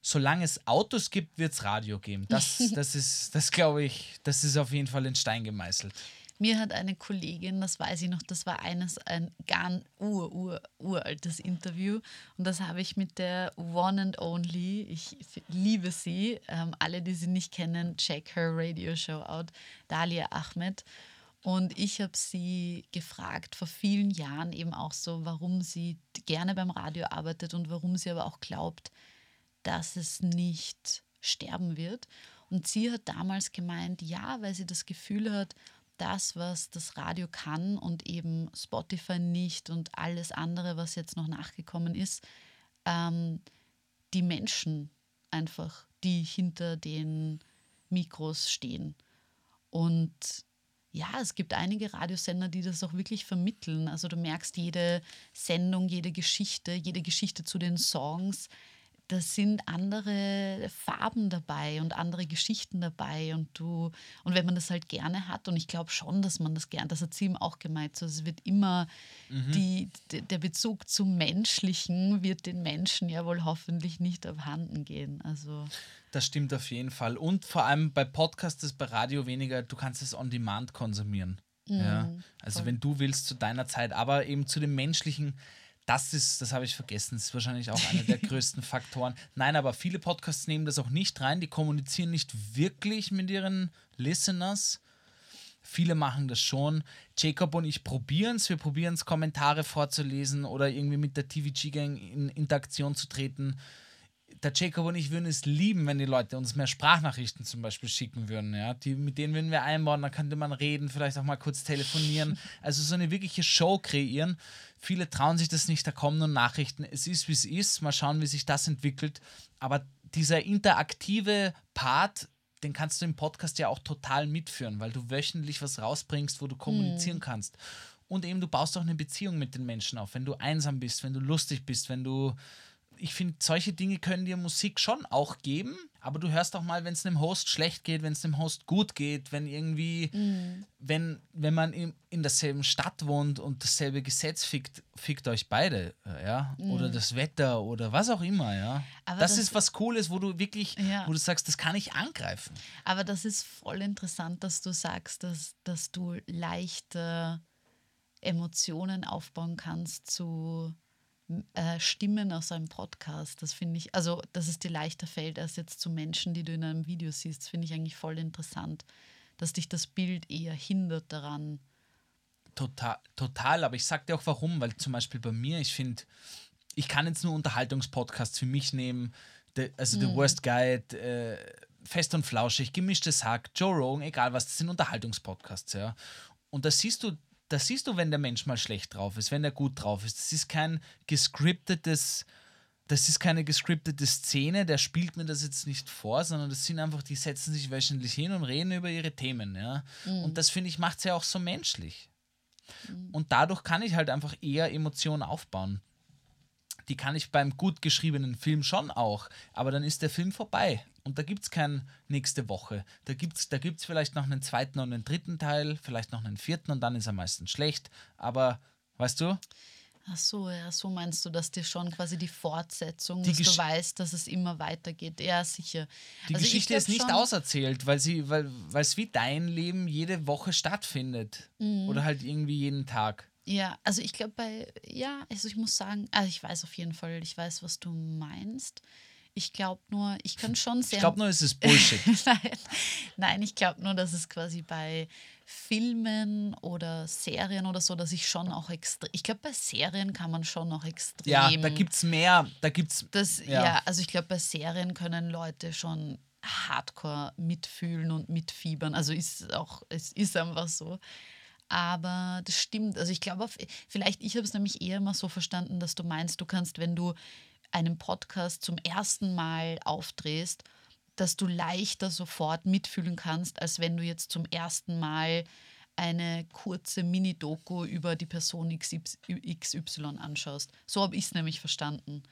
solange es Autos gibt, wird es Radio geben. Das, das ist, das glaube ich, das ist auf jeden Fall in Stein gemeißelt. Mir hat eine Kollegin, das weiß ich noch, das war eines ein ganz ur, ur, uraltes Interview und das habe ich mit der One and Only, ich liebe sie, ähm, alle, die sie nicht kennen, check her Radio Show out, Dalia Ahmed. Und ich habe sie gefragt vor vielen Jahren eben auch so, warum sie gerne beim Radio arbeitet und warum sie aber auch glaubt, dass es nicht sterben wird. Und sie hat damals gemeint, ja, weil sie das Gefühl hat, das, was das Radio kann und eben Spotify nicht und alles andere, was jetzt noch nachgekommen ist, ähm, die Menschen einfach, die hinter den Mikros stehen. Und ja, es gibt einige Radiosender, die das auch wirklich vermitteln. Also du merkst jede Sendung, jede Geschichte, jede Geschichte zu den Songs. Da sind andere Farben dabei und andere Geschichten dabei und du und wenn man das halt gerne hat und ich glaube schon, dass man das gerne, das hat sie ihm auch gemeint, so es wird immer die, d- der Bezug zum Menschlichen wird den Menschen ja wohl hoffentlich nicht abhanden gehen. Also Das stimmt auf jeden Fall. Und vor allem bei Podcasts ist bei Radio weniger, du kannst es on demand konsumieren. ja. Also wenn du willst zu deiner Zeit, aber eben zu dem menschlichen, das ist, das habe ich vergessen, das ist wahrscheinlich auch einer der größten Faktoren. Nein, aber viele Podcasts nehmen das auch nicht rein, die kommunizieren nicht wirklich mit ihren Listeners. Viele machen das schon. Jacob und ich probieren es. Wir probieren es, Kommentare vorzulesen oder irgendwie mit der TVG-Gang in Interaktion zu treten. Der Jacob und ich würden es lieben, wenn die Leute uns mehr Sprachnachrichten zum Beispiel schicken würden. Ja? Die, mit denen würden wir einbauen, dann könnte man reden, vielleicht auch mal kurz telefonieren. Also so eine wirkliche Show kreieren. Viele trauen sich das nicht, da kommen nur Nachrichten. Es ist, wie es ist. Mal schauen, wie sich das entwickelt. Aber dieser interaktive Part, den kannst du im Podcast ja auch total mitführen, weil du wöchentlich was rausbringst, wo du kommunizieren kannst. Und eben, du baust auch eine Beziehung mit den Menschen auf. Wenn du einsam bist, wenn du lustig bist, wenn du. Ich finde, solche Dinge können dir Musik schon auch geben, aber du hörst auch mal, wenn es einem Host schlecht geht, wenn es dem Host gut geht, wenn irgendwie, wenn, wenn man in, in derselben Stadt wohnt und dasselbe Gesetz fickt, fickt euch beide, äh, ja, oder das Wetter oder was auch immer, ja. Aber das, das- ist was Cooles, wo du wirklich, Ja. wo du sagst, das kann ich angreifen. Aber das ist voll interessant, dass du sagst, dass, dass du leichter Emotionen aufbauen kannst zu äh, Stimmen aus einem Podcast. Das finde ich, also dass es dir leichter fällt als jetzt zu Menschen, die du in einem Video siehst, finde ich eigentlich voll interessant, dass dich das Bild eher hindert daran. Total, total, aber ich sag dir auch warum, weil zum Beispiel bei mir, ich finde, ich kann jetzt nur Unterhaltungspodcasts für mich nehmen, the, also The Worst Guide, äh, Fest und Flauschig, Gemischtes Hack, Joe Rogan, egal was, das sind Unterhaltungspodcasts, ja. Und da siehst du, da siehst du, wenn der Mensch mal schlecht drauf ist, wenn er gut drauf ist. Das ist kein gescriptetes, das ist keine gescriptete Szene, der spielt mir das jetzt nicht vor, sondern das sind einfach, die setzen sich wöchentlich hin und reden über ihre Themen, ja. Und das finde ich macht es ja auch so menschlich. Und dadurch kann ich halt einfach eher Emotionen aufbauen. Die kann ich beim gut geschriebenen Film schon auch, aber dann ist der Film vorbei. Und da gibt es kein nächste Woche. Da gibt es da gibt's vielleicht noch einen zweiten und einen dritten Teil, vielleicht noch einen vierten und dann ist er meistens schlecht. Aber weißt du, Ach so, ja, so meinst du, dass dir schon quasi die Fortsetzung, Die dass du weißt, dass es immer weitergeht. Ja, sicher. die Also ich Geschichte ist nicht auserzählt, weil sie, weil es wie dein Leben jede Woche stattfindet. Mhm. Oder halt irgendwie jeden Tag. Ja, also ich glaube bei, ja, also ich muss sagen, also ich weiß auf jeden Fall, ich weiß, was du meinst. Ich glaube nur, ich kann schon sehr. Ich glaube nur, es ist Bullshit. nein, nein, ich glaube nur, dass es quasi bei Filmen oder Serien oder so, dass ich schon auch extrem. Ich glaube, bei Serien kann man schon auch extrem. ja, da gibt es mehr, da gibt's. Das, Ja. ja. also ich glaube, bei Serien können Leute schon hardcore mitfühlen und mitfiebern. Also ist auch, es ist einfach so. Aber das stimmt. Also ich glaube, vielleicht, ich habe es nämlich eher mal so verstanden, dass du meinst, du kannst, wenn du einen Podcast zum ersten Mal aufdrehst, dass du leichter sofort mitfühlen kannst, als wenn du jetzt zum ersten Mal eine kurze Mini-Doku über die Person XY anschaust. So habe ich es nämlich verstanden.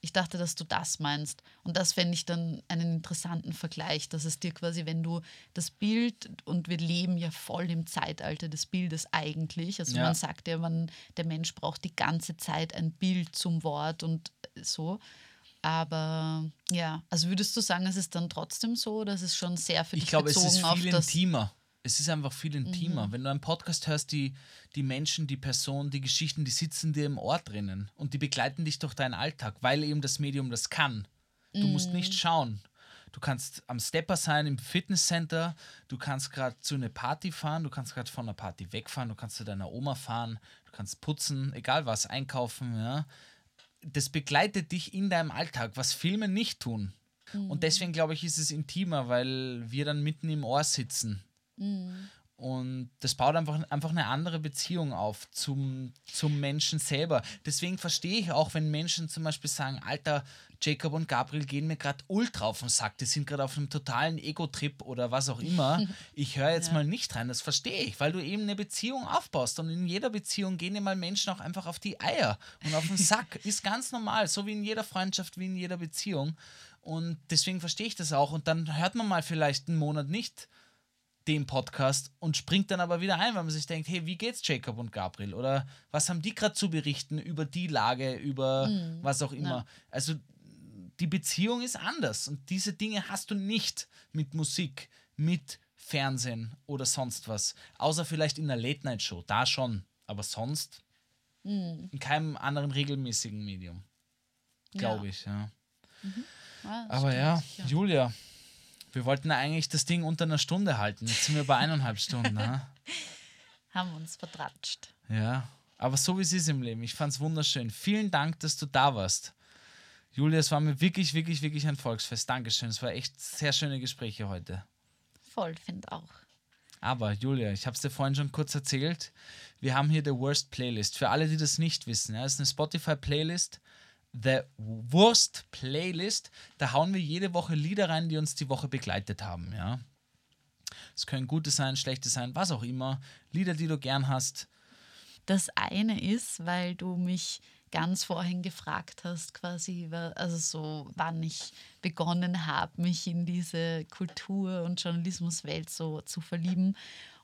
Ich dachte, dass du das meinst. Und das fände ich dann einen interessanten Vergleich, dass es dir quasi, wenn du das Bild, und wir leben ja voll im Zeitalter des Bildes eigentlich, also Ja. man sagt ja, man, der Mensch braucht die ganze Zeit ein Bild zum Wort und so. Aber ja, also würdest du sagen, es ist dann trotzdem so, dass es schon sehr für Ich dich glaube, es ist auf viel das Mhm. intimer. Es ist einfach viel intimer. Wenn du einen Podcast hörst, die, die Menschen, die Personen, die Geschichten, die sitzen dir im Ohr drinnen und die begleiten dich durch deinen Alltag, weil eben das Medium das kann. Du musst nicht Mhm. schauen. Du kannst am Stepper sein im Fitnesscenter, du kannst gerade zu einer Party fahren, du kannst gerade von einer Party wegfahren, du kannst zu deiner Oma fahren, du kannst putzen, egal was, einkaufen, ja. Das begleitet dich in deinem Alltag, was Filme nicht tun. Und deswegen glaube ich, ist es intimer, weil wir dann mitten im Ohr sitzen. Und das baut einfach, einfach eine andere Beziehung auf zum, zum Menschen selber. Deswegen verstehe ich auch, wenn Menschen zum Beispiel sagen, Alter, Jacob und Gabriel gehen mir gerade ultra auf den Sack, die sind gerade auf einem totalen Ego-Trip oder was auch immer. Ich höre jetzt Ja. mal nicht rein, das verstehe ich, weil du eben eine Beziehung aufbaust. Und in jeder Beziehung gehen dir mal Menschen auch einfach auf die Eier und auf den Sack. Ist ganz normal, so wie in jeder Freundschaft, wie in jeder Beziehung. Und deswegen verstehe ich das auch. Und dann hört man mal vielleicht einen Monat nicht den Podcast und springt dann aber wieder ein, weil man sich denkt, hey, wie geht's Jacob und Gabriel? Oder was haben die gerade zu berichten über die Lage, über was auch immer? Also die Beziehung ist anders und diese Dinge hast du nicht mit Musik, mit Fernsehen oder sonst was. Außer vielleicht in einer Late-Night-Show, da schon, aber sonst in keinem anderen regelmäßigen Medium, glaube ich. Ja. Ja, das Aber ja, sicher. Julia, wir wollten ja eigentlich das Ding unter einer Stunde halten. Jetzt sind wir bei eineinhalb Stunden. haben uns vertratscht. Ja, aber so wie es ist im Leben. Ich fand es wunderschön. Vielen Dank, dass du da warst. Julia, es war mir wirklich, wirklich, wirklich ein Volksfest. Dankeschön. Es war echt sehr schöne Gespräche heute. Voll, finde auch. Aber Julia, ich habe es dir vorhin schon kurz erzählt. Wir haben hier The Worst Playlist. Für alle, die das nicht wissen, ja, es ist eine Spotify-Playlist. The Worst Playlist. Da hauen wir jede Woche Lieder rein, die uns die Woche begleitet haben. Ja. Es können gute sein, schlechte sein, was auch immer. Lieder, die du gern hast. Das eine ist, weil du mich ganz vorhin gefragt hast, quasi, also so, wann ich begonnen habe, mich in diese Kultur- und Journalismuswelt so zu verlieben.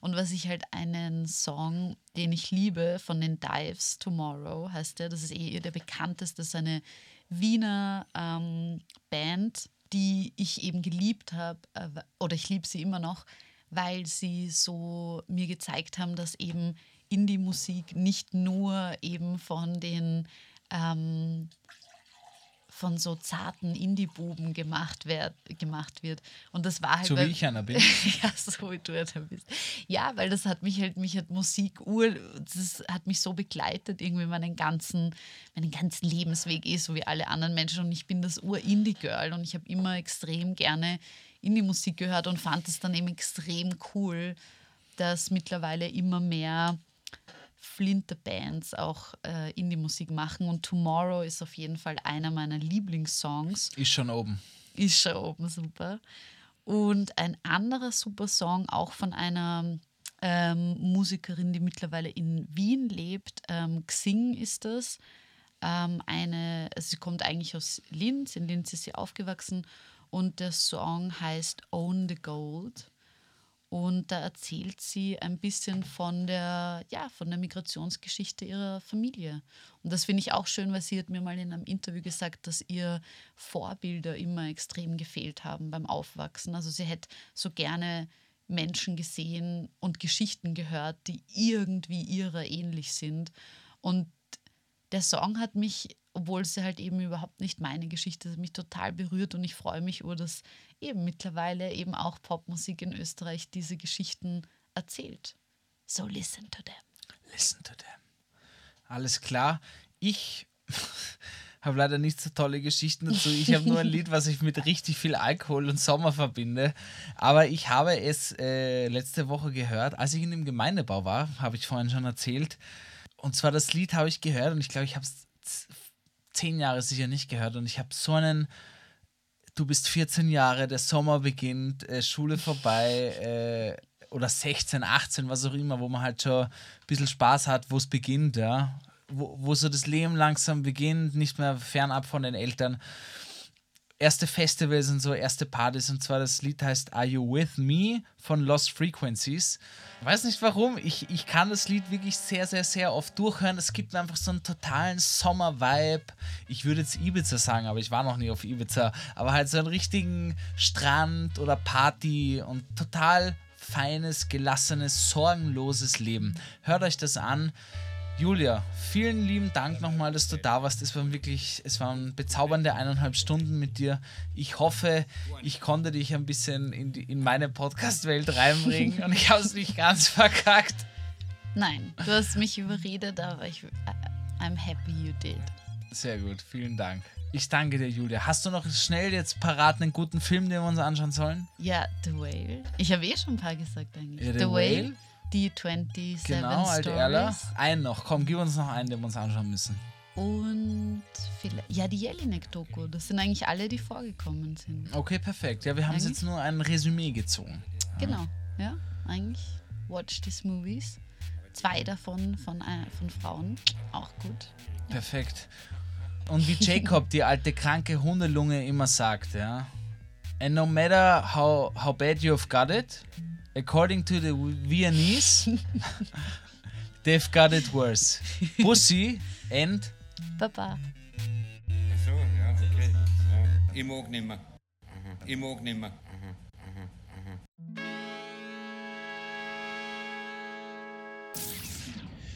Und was ich halt einen Song, den ich liebe, von den Dives, Tomorrow heißt der, das ist eh der bekannteste, das ist eine Wiener ähm, Band, die ich eben geliebt habe, äh, oder ich liebe sie immer noch, weil sie so mir gezeigt haben, dass eben Indie-Musik nicht nur eben von den ähm, von so zarten Indie-Buben gemacht, werd, gemacht wird. Und das war halt. So wie ich einer bin. ja, so wie du da bist. Ja, weil das hat mich halt, mich hat Musik ur, das hat mich so begleitet, irgendwie meinen ganzen, meinen ganzen Lebensweg eh, so wie alle anderen Menschen. Und ich bin das Ur-Indie-Girl und ich habe immer extrem gerne Indie-Musik gehört und fand es dann eben extrem cool, dass mittlerweile immer mehr Flinterbands auch äh, Indie-Musik machen. Und Tomorrow ist auf jeden Fall einer meiner Lieblingssongs. Ist schon oben. Ist schon oben super. Und ein anderer super Song, auch von einer ähm, Musikerin, die mittlerweile in Wien lebt. Ähm, Xing ist das. Ähm, eine, also sie kommt eigentlich aus Linz, in Linz ist sie aufgewachsen. Und der Song heißt Own the Gold. Und da erzählt sie ein bisschen von der, ja, von der Migrationsgeschichte ihrer Familie. Und das finde ich auch schön, weil sie hat mir mal in einem Interview gesagt, dass ihr Vorbilder immer extrem gefehlt haben beim Aufwachsen. Also sie hätte so gerne Menschen gesehen und Geschichten gehört, die irgendwie ihrer ähnlich sind. Und der Song hat mich, obwohl es halt eben überhaupt nicht meine Geschichte ist, mich total berührt und ich freue mich über das eben mittlerweile eben auch Popmusik in Österreich diese Geschichten erzählt. So listen to them. Listen to them. Alles klar. Ich habe leider nicht so tolle Geschichten dazu. Ich habe nur ein Lied, was ich mit richtig viel Alkohol und Sommer verbinde. Aber ich habe es äh, letzte Woche gehört, als ich in dem Gemeindebau war, habe ich vorhin schon erzählt. Und zwar das Lied habe ich gehört und ich glaube, ich habe es zehn Jahre sicher nicht gehört und ich habe so einen du bist 14 Jahre, der Sommer beginnt, äh, Schule vorbei äh, oder 16, 18, was auch immer, wo man halt schon ein bisschen Spaß hat, wo es beginnt, ja. Wo, wo so das Leben langsam beginnt, nicht mehr fernab von den Eltern. Erste Festivals und so, erste Partys und zwar das Lied heißt Are You With Me von Lost Frequencies. Weiß nicht warum, ich, ich kann das Lied wirklich sehr, sehr, sehr oft durchhören. Es gibt mir einfach so einen totalen Sommer-Vibe. Ich würde jetzt Ibiza sagen, aber ich war noch nie auf Ibiza. Aber halt so einen richtigen Strand oder Party und total feines, gelassenes, sorgenloses Leben. Hört euch das an. Julia, vielen lieben Dank nochmal, dass du da warst. Es waren wirklich, es waren bezaubernde eineinhalb Stunden mit dir. Ich hoffe, ich konnte dich ein bisschen in, die, in meine Podcast-Welt reinbringen und ich habe es nicht ganz verkackt. Nein, du hast mich überredet, aber ich, I'm happy you did. Sehr gut, vielen Dank. Ich danke dir, Julia. Hast du noch schnell jetzt parat einen guten Film, den wir uns anschauen sollen? Ja, The Whale. Ich habe eh schon ein paar gesagt eigentlich. Ja, The The Whale, Whale. Die 27 Genau, alte Erler. Stories. Einen noch. Komm, gib uns noch einen, den wir uns anschauen müssen. Und vielleicht, ja, die Jelinek-Doku. Das sind eigentlich alle, die vorgekommen sind. Okay, perfekt. Ja, wir haben jetzt nur ein Resümee gezogen. Genau, ja, eigentlich. Watch these movies. Zwei davon von, äh, von Frauen. Auch gut. Perfekt. Und wie Jacob, die alte kranke Hundelunge, immer sagt, ja. And no matter how, how bad you've got it, according to the Viennese, they've got it worse. Pussy and Baba. Ach so, ja, okay. Ich mag nimmer. Ich mag nimmer.